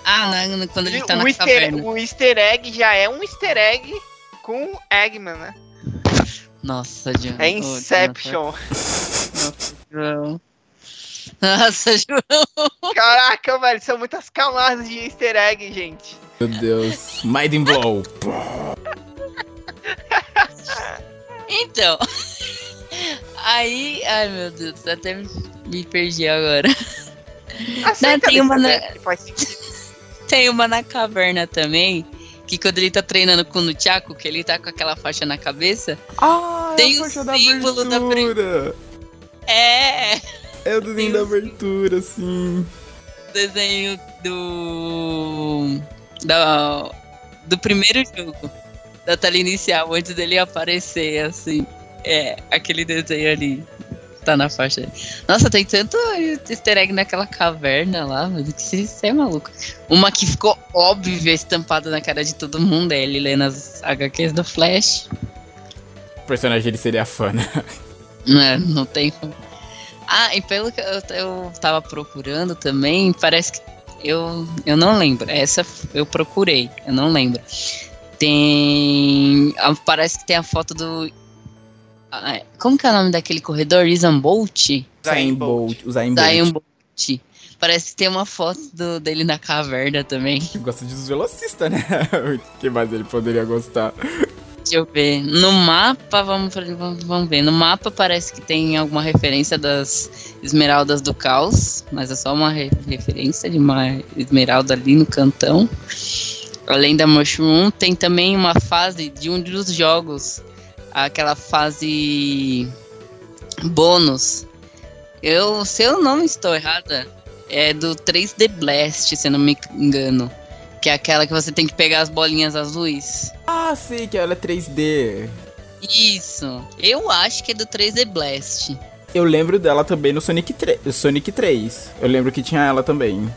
Ah, na- na- quando ele tá o, na easter, caverna. o easter egg já é um easter egg com Eggman, né? Nossa, João. É Inception. João. Nossa, João. Caraca, velho, são muitas camadas de easter egg, gente. Meu Deus. Mind Blow. Então. Aí. Ai, meu Deus, até me- me perdi agora. Aceita tem uma, né? sentido. Tem uma na caverna também. Que quando ele tá treinando com o Nunchaku, que ele tá com aquela faixa na cabeça. Ah, Tem é o a faixa da símbolo da abertura. É! É o desenho Tem da o abertura, sim. Desenho do. Da, do primeiro jogo. Da tela inicial, antes dele aparecer, assim. É, aquele desenho ali. Tá na faixa. Nossa, tem tanto easter egg naquela caverna lá, mas que isso é maluco. Uma que ficou óbvia, estampada na cara de todo mundo, é ele lendo as HQs do Flash. O personagem ele seria fã, né? Não, é, não tem como. Ah, e pelo que eu, eu tava procurando também, parece que eu, eu não lembro. Essa eu procurei, eu não lembro. Tem. Parece que tem a foto do. Como que é o nome daquele corredor? Isan Bolt? Zayn Bolt. Zayn Bolt. Parece que tem uma foto do, dele na caverna também. Gosta de velocistas, né? O que mais ele poderia gostar? Deixa eu ver. No mapa, vamos, vamos ver. No mapa parece que tem alguma referência das esmeraldas do caos, mas é só uma re referência de uma esmeralda ali no cantão. Além da Mushroom, tem também uma fase de um dos jogos, aquela fase bônus. Eu, se eu não estou errada, é do 3D Blast, se eu não me engano. Que é aquela que você tem que pegar as bolinhas azuis. Ah, sei que ela é 3D. Isso. Eu acho que é do 3D Blast. Eu lembro dela também no Sonic 3. Sonic 3. Eu lembro que tinha ela também.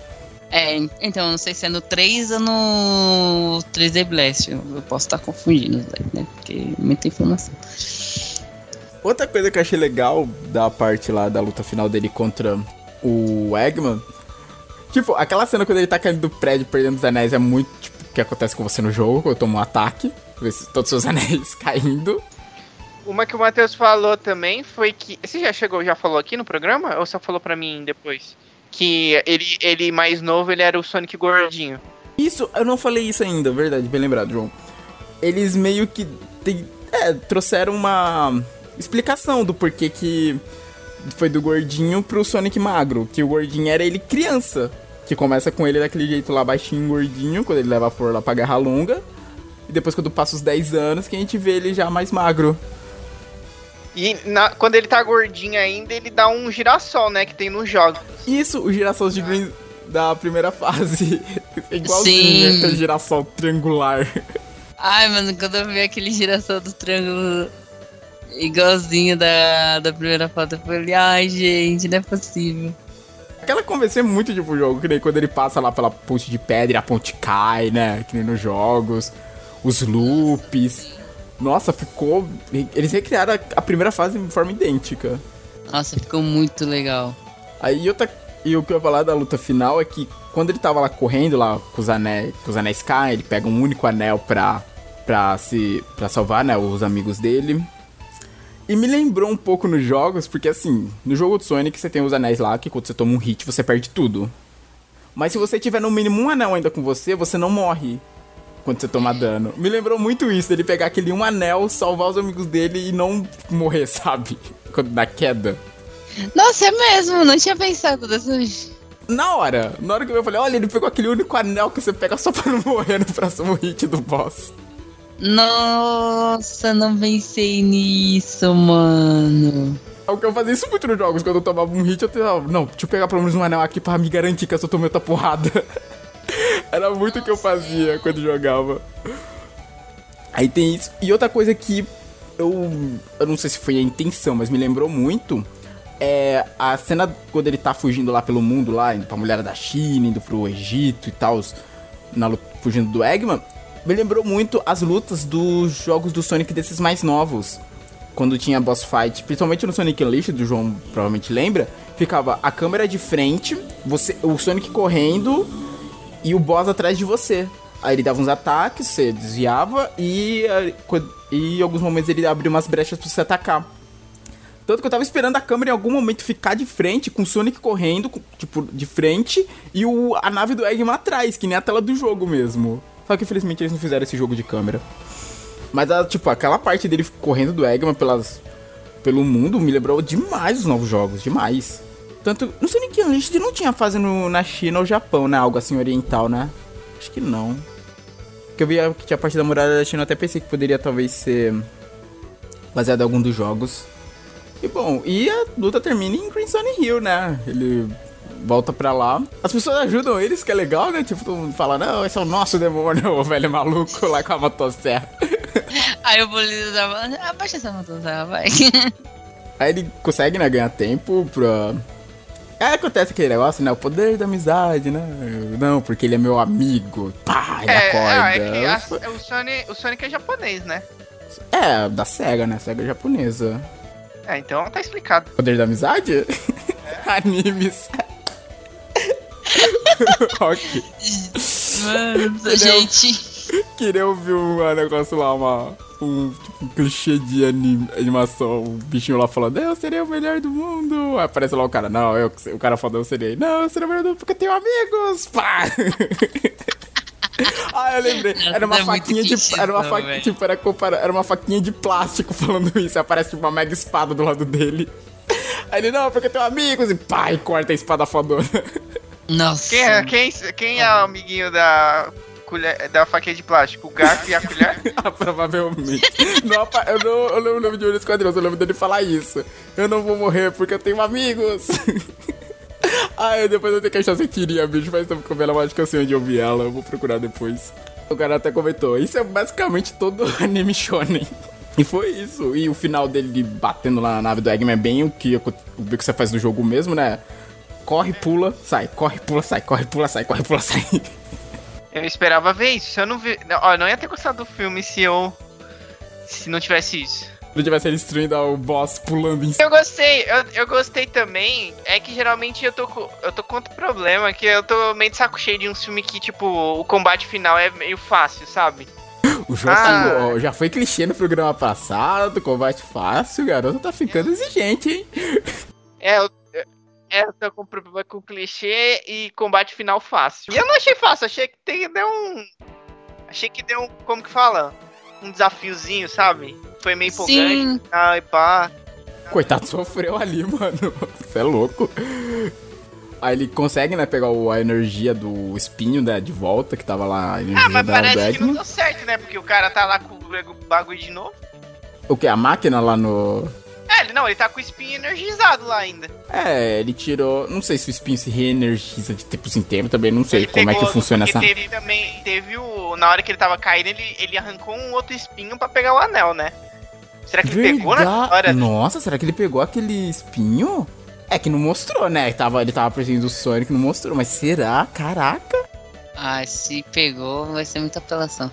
É, então, não sei se é no 3 ou no 3D Blast. Eu, eu posso estar confundindo, né? Porque é muita informação. Outra coisa que eu achei legal da parte lá da luta final dele contra o Eggman Tipo, aquela cena quando ele tá caindo do prédio perdendo os anéis é muito tipo o que acontece com você no jogo, quando toma um ataque, vê todos os seus anéis caindo. Uma que o Matheus falou também foi que. Você já chegou, já falou aqui no programa? Ou só falou pra mim depois? Que ele, ele mais novo, ele era o Sonic gordinho. Isso, eu não falei isso ainda, verdade, bem lembrado, João. Eles meio que é, trouxeram uma explicação do porquê que foi do gordinho pro Sonic magro. Que o gordinho era ele criança. Que começa com ele daquele jeito lá, baixinho, gordinho, quando ele leva a flor lá pra Guerra Longa. E depois, quando passa os 10 anos, que a gente vê ele já mais magro. E na, quando ele tá gordinho ainda, ele dá um girassol, né? Que tem nos jogos. Isso, o girassol de Green da primeira fase. É igualzinho Sim. aquele girassol triangular. Ai, mano, quando eu vi aquele girassol do triângulo igualzinho da, da primeira foto, eu falei, ai, gente, não é possível. Aquela convencer muito tipo o jogo, que nem quando ele passa lá pela ponte de pedra e a ponte cai, né? Que nem nos jogos. Os loops. Nossa, ficou. Eles recriaram a, a primeira fase de forma idêntica. Nossa, ficou muito legal. Aí outra. E o que eu ia falar da luta final é que quando ele tava lá correndo lá com os anéis, com os anéis caem, ele pega um único anel pra, pra se. para salvar, né? Os amigos dele. E me lembrou um pouco nos jogos, porque assim, no jogo do Sonic você tem os anéis lá, que quando você toma um hit você perde tudo. Mas se você tiver no mínimo um anel ainda com você, você não morre quando você toma dano. Me lembrou muito isso, ele pegar aquele um anel, salvar os amigos dele e não morrer, sabe? Quando na queda. Nossa, é mesmo, não tinha pensado dessa Na hora, na hora que eu falei, olha, ele pegou aquele único anel que você pega só pra não morrer no próximo hit do boss. Nossa, não pensei nisso, mano. É o que eu fazia isso muito nos jogos. Quando eu tomava um hit, eu tentava. Não, deixa eu pegar pelo menos um anel aqui pra me garantir que eu só tomei outra porrada. Era muito o que eu fazia quando jogava. Aí tem isso. E outra coisa que eu. Eu não sei se foi a intenção, mas me lembrou muito. É a cena quando ele tá fugindo lá pelo mundo, lá, indo pra mulher da China, indo pro Egito e tal, fugindo do Eggman me lembrou muito as lutas dos jogos do Sonic desses mais novos. Quando tinha boss fight, principalmente no Sonic Unleashed, do João provavelmente lembra, ficava a câmera de frente, você, o Sonic correndo e o boss atrás de você. Aí ele dava uns ataques, você desviava e, e em alguns momentos ele abria umas brechas pra você atacar. Tanto que eu tava esperando a câmera em algum momento ficar de frente, com o Sonic correndo, tipo, de frente, e o, a nave do Eggman atrás, que nem a tela do jogo mesmo. Só que infelizmente eles não fizeram esse jogo de câmera. Mas, a, tipo, aquela parte dele correndo do Eggman pelas, pelo mundo me lembrou demais os novos jogos, demais. Tanto, não sei nem que Unleashed não tinha fase no, na China ou Japão, né? Algo assim oriental, né? Acho que não. Porque eu vi que tinha a parte da muralha da China, eu até pensei que poderia talvez ser baseado em algum dos jogos. E bom, e a luta termina em Crimson Hill, né? Ele volta pra lá. As pessoas ajudam eles, que é legal, né? Tipo, todo mundo fala, não, esse é o nosso demônio, o velho maluco lá com a motosserra. Aí o polícia tava, abaixa essa motosserra, vai. Aí ele consegue, né, ganhar tempo pra. Aí acontece aquele negócio, né? O poder da amizade, né? Não, porque ele é meu amigo. Pá, ele É, acorda. é, é que a- o, Sonic, o Sonic é japonês, né? É, da SEGA, né? SEGA japonesa. É, então tá explicado. Poder da amizade? Animes. ok. Mano, Entendeu? gente. Queria ouvir um negócio lá, uma, um, tipo, um clichê de anim- animação, um bichinho lá falando, eu seria o melhor do mundo. Aí aparece lá o cara, não, eu, o cara falando, eu seria, não, eu seria o melhor do mundo porque eu tenho amigos. Pá! ah, eu lembrei, era uma é faquinha de, era uma faquinha, tipo, era, compara- era uma faquinha de plástico falando isso, aí aparece tipo, uma mega espada do lado dele. Aí ele, não, porque eu tenho amigos, e pá, e corta a espada fodona. Nossa. Quem é, quem, quem é o amiguinho da, colher, da faquinha de plástico? O garfo e a colher? Ah, provavelmente. Não, eu, não, eu lembro de olho nesse quadrinho, eu lembro dele falar isso. Eu não vou morrer porque eu tenho amigos. Ai, depois eu tenho que achar se queria, bicho. Faz tempo que eu vi ela, mas acho que eu sei onde eu vi ela. Eu vou procurar depois. O cara até comentou. Isso é basicamente todo anime shonen. E foi isso. E o final dele batendo lá na nave do Eggman é bem o que, o que você faz no jogo mesmo, né? Corre, pula, sai. Corre, pula, sai. Corre, pula, sai. Corre, pula, sai. Eu esperava ver isso. Se eu não vi. Não, ó, eu não ia ter gostado do filme se eu. Se não tivesse isso. Se tivesse ele destruindo o boss pulando em cima. Eu gostei, eu, eu gostei também. É que geralmente eu tô, eu tô com outro problema, que eu tô meio de saco cheio de um filme que, tipo, o combate final é meio fácil, sabe? O jogo Ah. tá- ó, já foi clichê no programa passado, combate fácil, o garoto tá ficando exigente, hein? É, eu, é, eu tô com problema com clichê e combate final fácil. E eu não achei fácil, achei que tem, deu um. Achei que deu um. Como que fala? Um desafiozinho, sabe? Foi meio empolgante. Sim. Ai, pá. Coitado, sofreu ali, mano. Você é louco. Aí ele consegue, né, pegar o- a energia do espinho, né, de volta, que tava lá, Ah, mas parece que não deu certo, né? Porque o cara tá lá com o bagulho de novo. O que? A máquina lá no... É, ele não, ele tá com o espinho energizado lá ainda. É, ele tirou... Não sei se o espinho se reenergiza de tempos em tempos, também não sei Ele como é que funciona essa... Teve também, teve o. Na hora que ele tava caindo, ele, ele arrancou um outro espinho pra pegar o anel, né? Será que ele pegou na hora? Nossa, será que ele pegou aquele espinho? É que não mostrou, né? Tava, ele tava perseguindo o Sonic, não mostrou. Mas será? Caraca. Ah, se pegou, vai ser muita apelação.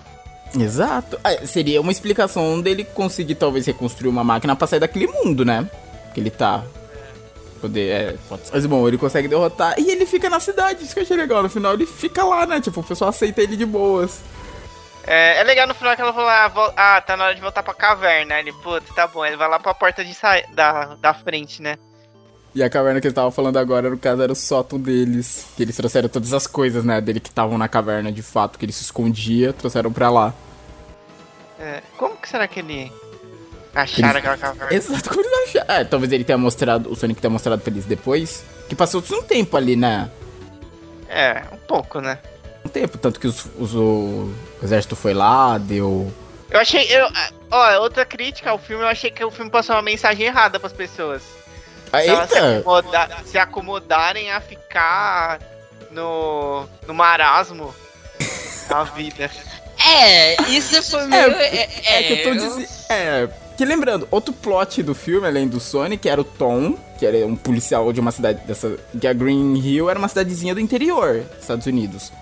Exato. Ah, seria uma explicação dele conseguir talvez reconstruir uma máquina pra sair daquele mundo, né? Que ele tá. Poder, é, pode ser. Mas bom, ele consegue derrotar e ele fica na cidade. Isso que eu achei legal. No final ele fica lá, né? Tipo, o pessoal aceita ele de boas. É, é legal no final que ela falou: ah, ah, tá na hora de voltar pra caverna. Ele, putz, tá bom. Ele vai lá pra porta de da, da frente, né? E a caverna que ele tava falando agora, no caso, era o sótão deles. Que eles trouxeram todas as coisas, né? Dele que estavam na caverna de fato, que ele se escondia, trouxeram pra lá. É, como que será que ele acharam aquela caverna? Exato, como eles acharam? É, talvez ele tenha mostrado, o Sonic tenha mostrado pra eles depois. Que passou um tempo ali, né? É, um pouco, né? Um tempo, tanto que os, os- o exército foi lá, deu. Eu achei. Eu, ó, outra crítica ao filme, eu achei que o filme passou uma mensagem errada pras pessoas. Ah, Se se, Eita! acomoda- se acomodarem a ficar no, no marasmo da vida. É, isso foi meio. É, É que eu tô dizendo. É. Que lembrando, outro plot do filme, além do Sonic, era o Tom, que era um policial de uma cidade dessa. Que a Green Hill era uma cidadezinha do interior dos Estados Unidos.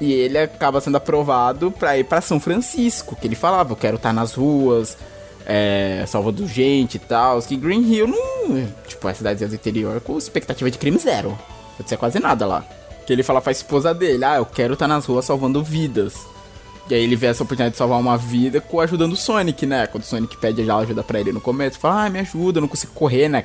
E ele acaba sendo aprovado pra ir pra São Francisco, que ele falava, eu quero estar nas ruas, é, salvando gente e tal. Que Green Hill não. Tipo, é cidadezinha do interior com expectativa de crime zero. Pode ser quase nada lá. Que ele fala pra esposa dele, ah, eu quero estar nas ruas salvando vidas. E aí ele vê essa oportunidade de salvar uma vida com ajudando o Sonic, né? Quando o Sonic pede já ajuda pra ele no começo, fala, ah, me ajuda, eu não consigo correr, né?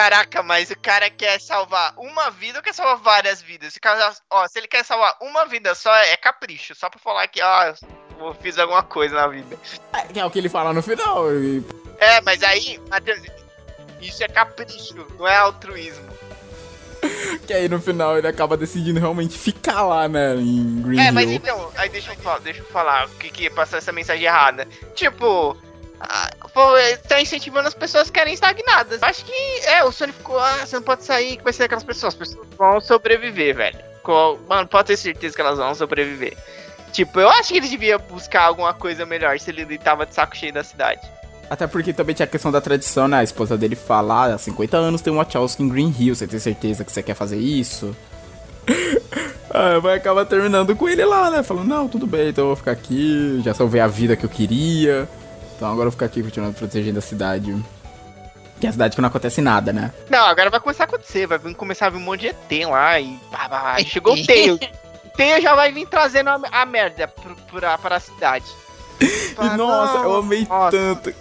Caraca, mas o cara quer salvar uma vida ou quer salvar várias vidas? Se, cara- ó, se ele quer salvar uma vida só, é capricho. Só pra falar que, ó, eu fiz alguma coisa na vida. É, é o que ele fala no final. e- É, mas aí, Matheus, isso é capricho, não é altruísmo. Que aí no final ele acaba decidindo realmente ficar lá, né? Em Green É, Hill. mas então, aí deixa eu falar, deixa eu falar o que que passou essa mensagem errada. Tipo, estão incentivando as pessoas que querem estagnadas. Acho que, é, o Sonic ficou, ah, você não pode sair, que vai ser aquelas pessoas. As pessoas vão sobreviver, velho. Co- Mano, pode ter certeza que elas vão sobreviver. Tipo, eu acho que ele devia buscar alguma coisa melhor se ele tava de saco cheio da cidade. Até porque também tinha a questão da tradição, né? A esposa dele fala, ah, há 50 anos tem um Wachowski em Green Hill, você tem certeza que você quer fazer isso? ah, vai acabar terminando com ele lá, né? Falando, não, tudo bem, então eu vou ficar aqui, já salvei a vida que eu queria. Então agora eu vou ficar aqui continuando protegendo a cidade. Que é a cidade que não acontece nada, né? Não, agora vai começar a acontecer, vai vir- começar a vir um monte de ET lá e pá, aí chegou o Tail. O Tail já vai vir trazendo a, a merda pro, pra, pra cidade. E nossa, eu amei Nossa. tanto.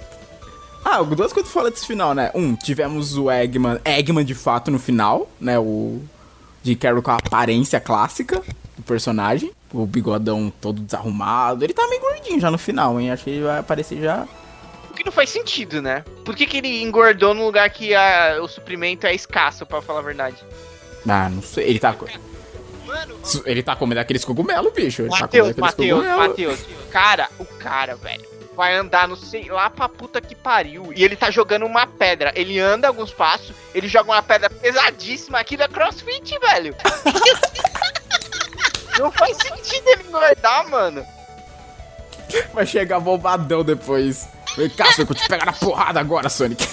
Ah, duas coisas fora desse final, né? Um, tivemos o Eggman, Eggman de fato no final, né? O de Carol com a aparência clássica do personagem. O bigodão todo desarrumado. Ele tá meio gordinho já no final, hein? Acho que ele vai aparecer já. O que não faz sentido, né? Por que, que ele engordou num lugar que a- o suprimento é escasso, pra falar a verdade? Ah, não sei. Ele tá. Mano, Ele tá comendo aqueles cogumelos, bicho. Ele tá aqueles Matheus, cogumelos. Matheus. Cara, o cara, velho, vai andar no sei lá pra puta que pariu. E ele tá jogando uma pedra. Ele anda alguns passos, ele joga uma pedra pesadíssima. Aquilo é crossfit, velho. Não faz sentido ele engordar, mano. Vai chegar bombadão depois. Vem cá, Sonic, eu vou te pegar na porrada agora, Sonic.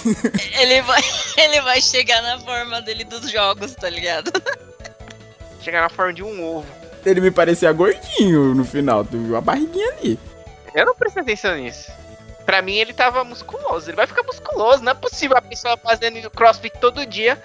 Ele vai, ele vai chegar na forma dele dos jogos, tá ligado? Chegar na forma de um ovo. Ele me parecia gordinho no final, tu viu a barriguinha ali. Eu não prestei atenção nisso. Pra mim, ele tava musculoso. Ele vai ficar musculoso. Não é possível a pessoa fazendo crossfit todo dia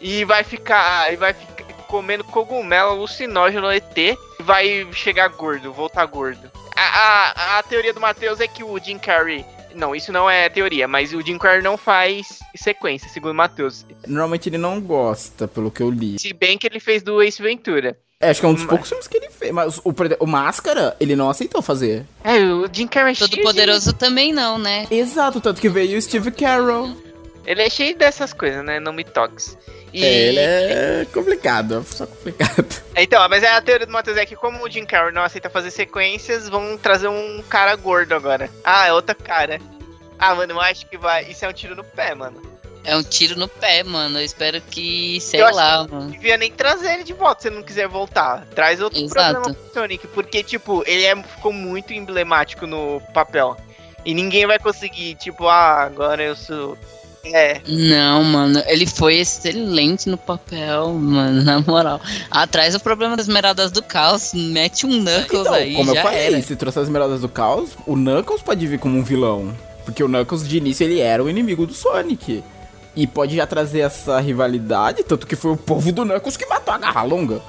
e vai ficar. E vai ficar comendo cogumelo alucinógeno ET e vai chegar gordo, voltar gordo. A, a, a teoria do Matheus é que o Jim Carrey. Não, isso não é teoria, mas o Jim Carrey não faz sequência, segundo o Matheus. Normalmente ele não gosta, pelo que eu li. Se bem que ele fez do Ace Ventura. É, acho que é um dos Mas- poucos filmes que ele fez. Mas o, o Máscara, ele não aceitou fazer. É, o Jim Carrey é Todo cheio de- poderoso também não, né? Exato, tanto que veio o Steve Carroll. Ele é cheio dessas coisas, né? Não me toques. E... É, ele é complicado, é só complicado. Então, mas é a teoria do Matheus é que como o Jim Carrey não aceita fazer sequências, vão trazer um cara gordo agora. Ah, é outra cara. Ah, mano, eu acho que vai. Isso é um tiro no pé, mano. É um tiro no pé, mano. Eu espero que, sei Eu acho lá, Não mano. devia nem trazer ele de volta se ele não quiser voltar. Traz outro Exato. programa pro Sonic, porque, tipo, ele é, ficou muito emblemático no papel. E ninguém vai conseguir, tipo, ah, agora eu sou. É, Não, mano, ele foi excelente no papel, mano, na moral. Atrás o problema das Esmeraldas do Caos, mete um Knuckles Então, aí, como eu já falei, era. se trouxe as Esmeraldas do Caos, o Knuckles pode vir como um vilão. Porque o Knuckles, de início, ele era o inimigo do Sonic. E pode já trazer essa rivalidade, tanto que foi o povo do Knuckles que matou a Garra Longa.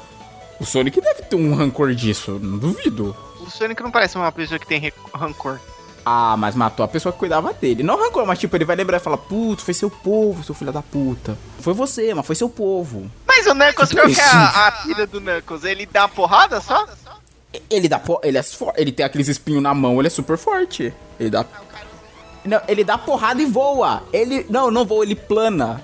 O Sonic deve ter um rancor disso, não duvido. o Sonic não parece uma pessoa que tem rancor. Ah, mas matou a pessoa que cuidava dele. Não rancor, mas tipo, ele vai lembrar e falar, putz, foi seu povo, seu filho da puta. Foi você, mas foi seu povo. Mas o Knuckles, Tipo qual que é a, a filha do Knuckles? Ele dá porrada só? Ele dá ele é ele tem aqueles espinhos na mão, ele é super forte. Ele dá Não, ele dá porrada e voa. Ele não, não voa, ele plana.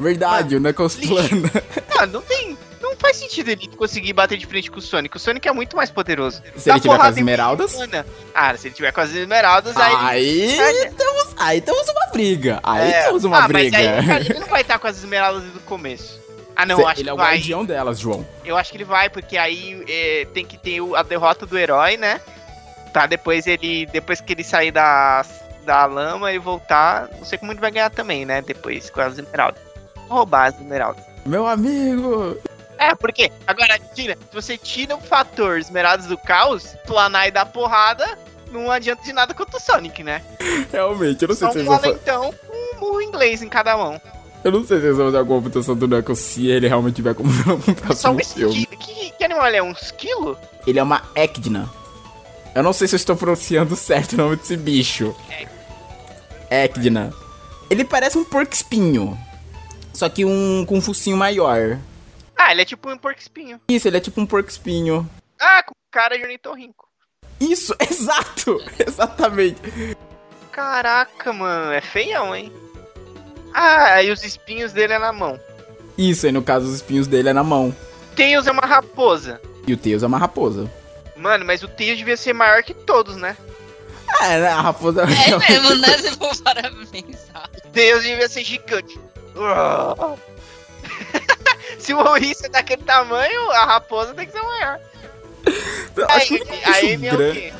Verdade, o Knuckles lixo. plana. Ah, não tem. Faz sentido ele conseguir bater de frente com o Sonic. O Sonic é muito mais poderoso. Se Dá ele tiver com as esmeraldas? Ah, se ele tiver com as esmeraldas, aí. Aí temos, aí temos uma briga. Aí É. temos uma ah, briga. Mas aí, cara, ele não vai estar com as esmeraldas do começo. Ah, não, Cê- eu acho ele é que o vai. guardião delas, João. Eu acho que ele vai, porque aí é, tem que ter o- a derrota do herói, né? Pra depois ele. Depois que ele sair da, da lama e voltar. Não sei como ele vai ganhar também, né? Depois com as esmeraldas. Vou roubar as esmeraldas. Meu amigo. É, porque agora tira, se você tira o fator esmeraldas do caos, planar e dar porrada, não adianta de nada contra o Sonic, né? Realmente, eu não sei Só se um eles vão fazer. com um murro inglês em cada mão. Eu não sei se eles vão fazer alguma mutação do Knuckles se ele realmente tiver como vilão no Só um filme. Que, que animal ele é? Um esquilo? Ele é uma Echidna. Eu não sei se eu estou pronunciando certo o nome desse bicho. Echidna. Ele parece um porco espinho. Só que um com um focinho maior. Ah, ele é tipo um porco espinho. Isso, ele é tipo um porco espinho. Ah, com cara de ornitorrinco. Isso, exato! Exatamente. Caraca, mano, é feião, hein? Ah, e os espinhos dele é na mão. Isso, aí no caso os espinhos dele é na mão. Tails é uma raposa. E o Tails é uma raposa. Mano, mas o Tails devia ser maior que todos, né? Ah, né, a raposa É mesmo, né? Se for para pensar. Tails devia ser gigante. Uau. Se o ouriço é daquele tamanho, a raposa tem que ser maior. A acho que a Amy é o quê?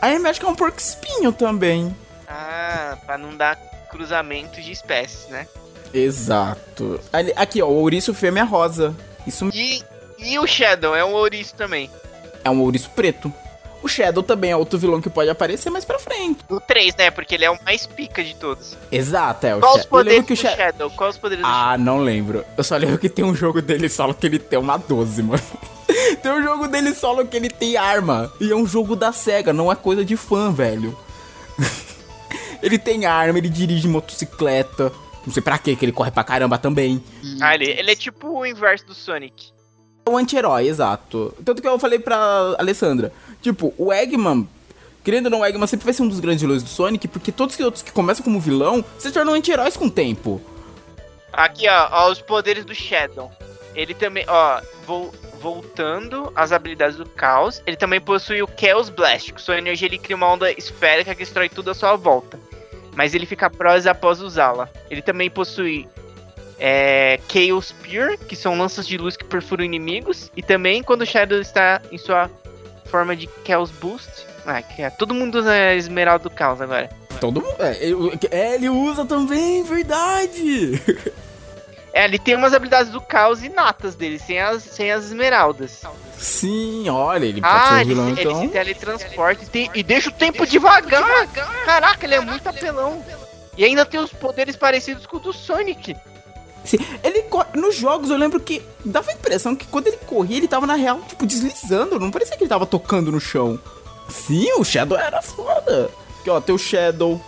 A Amy acho que é um porco espinho também. Ah, Pra não dar cruzamentos de espécies, né? Exato. Ali- Aqui, ó, o ouriço fêmea rosa. Isso E, e o Shadow é um ouriço também. é um ouriço preto. O Shadow também é outro vilão que pode aparecer mais pra frente. O 3, né? Porque ele é o mais pica de todos. Exato, é o Qual os poderes que o do Shadow. Shadow? Qual os poderes Ah, não lembro. Eu só lembro que tem um jogo dele solo que ele tem uma 12, mano. tem um jogo dele solo que ele tem arma. E é um jogo da SEGA, não é coisa de fã, velho. ele tem arma, ele dirige motocicleta. Não sei pra quê, que ele corre pra caramba também. Ah, ele, ele é tipo o inverso do Sonic. É um anti-herói, exato. Tanto que eu falei pra Alessandra. Tipo, o Eggman. Querendo ou não, o Eggman sempre vai ser um dos grandes vilões do Sonic, porque todos os outros que começam como vilão se tornam anti-heróis com o tempo. Aqui, ó, ó, os poderes do Shadow. Ele também, ó, vol- voltando às habilidades do Caos, ele também possui o Chaos Blast. Com sua energia ele cria uma onda esférica que destrói tudo à sua volta. Mas ele fica prós após usá-la. Ele também possui é, Chaos Spear, que são lanças de luz que perfuram inimigos. E também quando o Shadow está em sua forma de Chaos Boost. Ah, que é, todo mundo usa Esmeralda do Caos agora. Todo mundo. É, ele, é, ele usa também, verdade! É, ele tem umas habilidades do Caos inatas dele, sem as, sem as Esmeraldas. Sim, olha, ele pode ser Ah, um ele, vilão ele então. se teletransporta e, tem- e deixa o tempo devagar. Caraca, ele é muito apelão. E ainda tem os poderes parecidos com o do Sonic. Ele nos jogos eu lembro que dava a impressão que quando ele corria, ele tava na real, tipo, deslizando. Não parecia que ele tava tocando no chão. Sim, o Shadow era foda. Aqui, ó, tem o Shadow.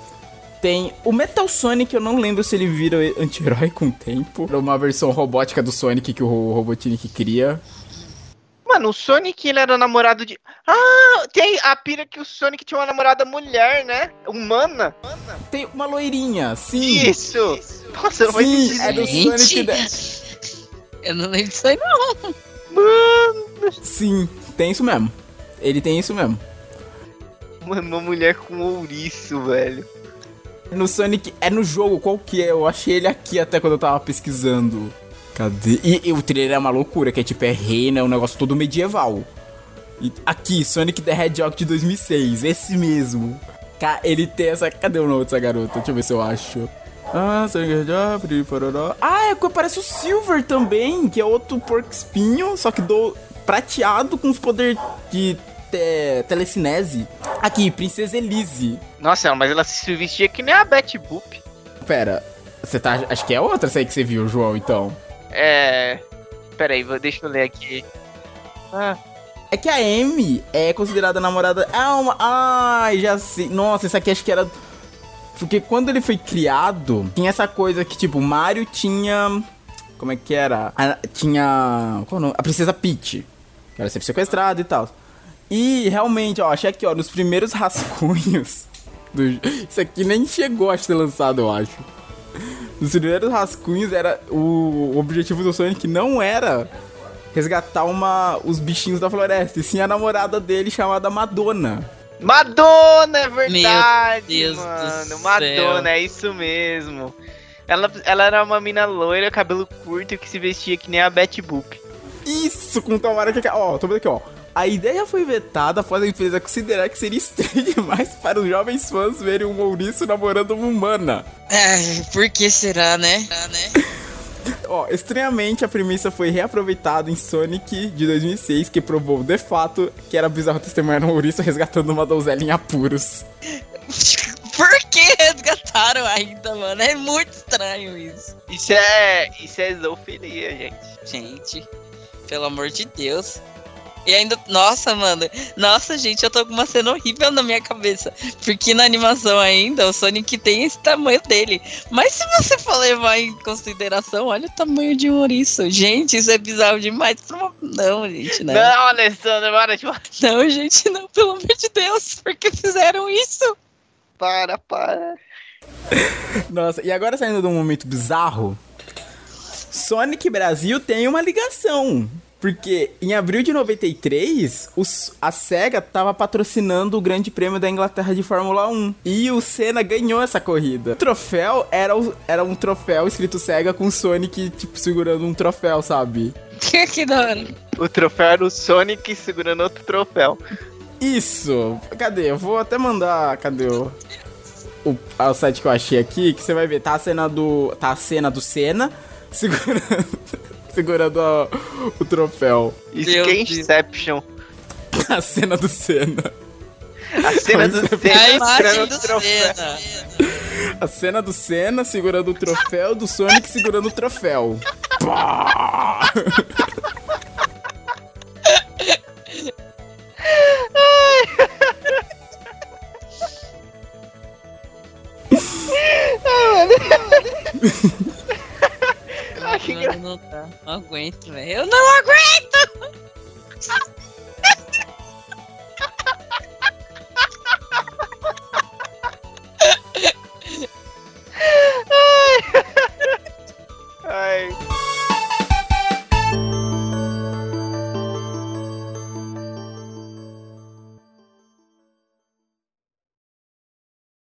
Tem o Metal Sonic, eu não lembro se ele vira anti-herói com o tempo. Era uma versão robótica do Sonic que o Robotnik cria. Mano, o Sonic, ele era namorado de... Ah, tem a pira que o Sonic tinha uma namorada mulher, né? Humana. Tem uma loirinha, sim. Isso. Nossa, Sim, é do. Sonic. da- Eu não lembro disso aí, não. Sim, tem isso mesmo. Ele tem isso mesmo. Mano, uma mulher com ouriço, velho. No Sonic, é no jogo, qual que é? Eu achei ele aqui até quando eu tava pesquisando. Cadê? E, e o trailer é uma loucura, que é tipo, é reina, é um negócio todo medieval. E aqui, Sonic the Hedgehog de 2006, esse mesmo. Ele tem essa... Cadê o nome dessa garota? Deixa eu ver se eu acho. Ah, Sonic the Hedgehog, Pororó. Ah, é parece o Silver também, que é outro porco espinho, só que do prateado com os poderes de te- telecinese. Aqui, Princesa Elise. Nossa, mas ela se vestia que nem a Betty Boop. Pera, você tá. Acho que é outra essa aí que você viu, João, então. É... Pera aí, vou- deixa eu ler aqui. Ah, É que a Amy é considerada namorada. Ah, uma. Ai, já sei. Nossa, essa aqui acho que era. Porque quando ele foi criado, tinha essa coisa que, tipo, Mario tinha. Como é que era? A- tinha. Qual o nome? A Princesa Peach. Que era sempre sequestrada e tal. E realmente, ó, achei aqui, ó, nos primeiros rascunhos. do- Isso aqui nem chegou a ser lançado, eu acho. Nos primeiros rascunhos era. O, objetivo do Sonic não era resgatar uma, os bichinhos da floresta, e sim a namorada dele chamada Madonna. Madonna, é verdade, mano. céu. Madonna, é isso mesmo. Ela, ela era uma mina loira, cabelo curto, que se vestia que nem a Betty Boop. Isso, com tomara que. Ó, tô vendo aqui, ó. A ideia foi vetada após a empresa considerar que seria estranho demais para os jovens fãs verem um ouriço namorando uma humana. Ai, por que será, né? Ó, estranhamente a premissa foi reaproveitada em Sonic de 2006, que provou de fato que era bizarro testemunhar um ouriço resgatando uma donzela em apuros. Por que resgataram ainda, mano? É muito estranho isso. Isso é. Isso é zoofilia, gente. Gente, pelo amor de Deus. E ainda, nossa, mano, nossa, gente, eu tô com uma cena horrível na minha cabeça. Porque na animação ainda, o Sonic tem esse tamanho dele. Mas se você for levar em consideração, olha o tamanho de um ouriço. Gente, isso é bizarro demais. pra uma- Não, gente, não. Não, Alessandra, para de Não, gente, não, pelo amor de Deus. Por que fizeram isso? Para, para. Nossa, e agora saindo de um momento bizarro, Sonic Brasil tem uma ligação. Porque em abril de 93, os, a SEGA tava patrocinando o Grande Prêmio da Inglaterra de Fórmula 1. E o Senna ganhou essa corrida. O troféu era, o- era um troféu escrito SEGA com o Sonic, tipo, segurando um troféu, sabe? Que, que da hora. O troféu era o Sonic segurando outro troféu. Isso! Cadê? Eu vou até mandar. Cadê o. o, o site que eu achei aqui, que você vai ver, tá a cena do. Tá a cena do Senna segurando. Segurando a- o troféu. É. Inception. A cena do Senna. A cena do Senna segurando o troféu. A cena do Senna segurando o troféu, do Sonic segurando o troféu. Pá! Ah, Ah, que não, tá. não aguento, velho. Eu não aguento! Ai. Ai.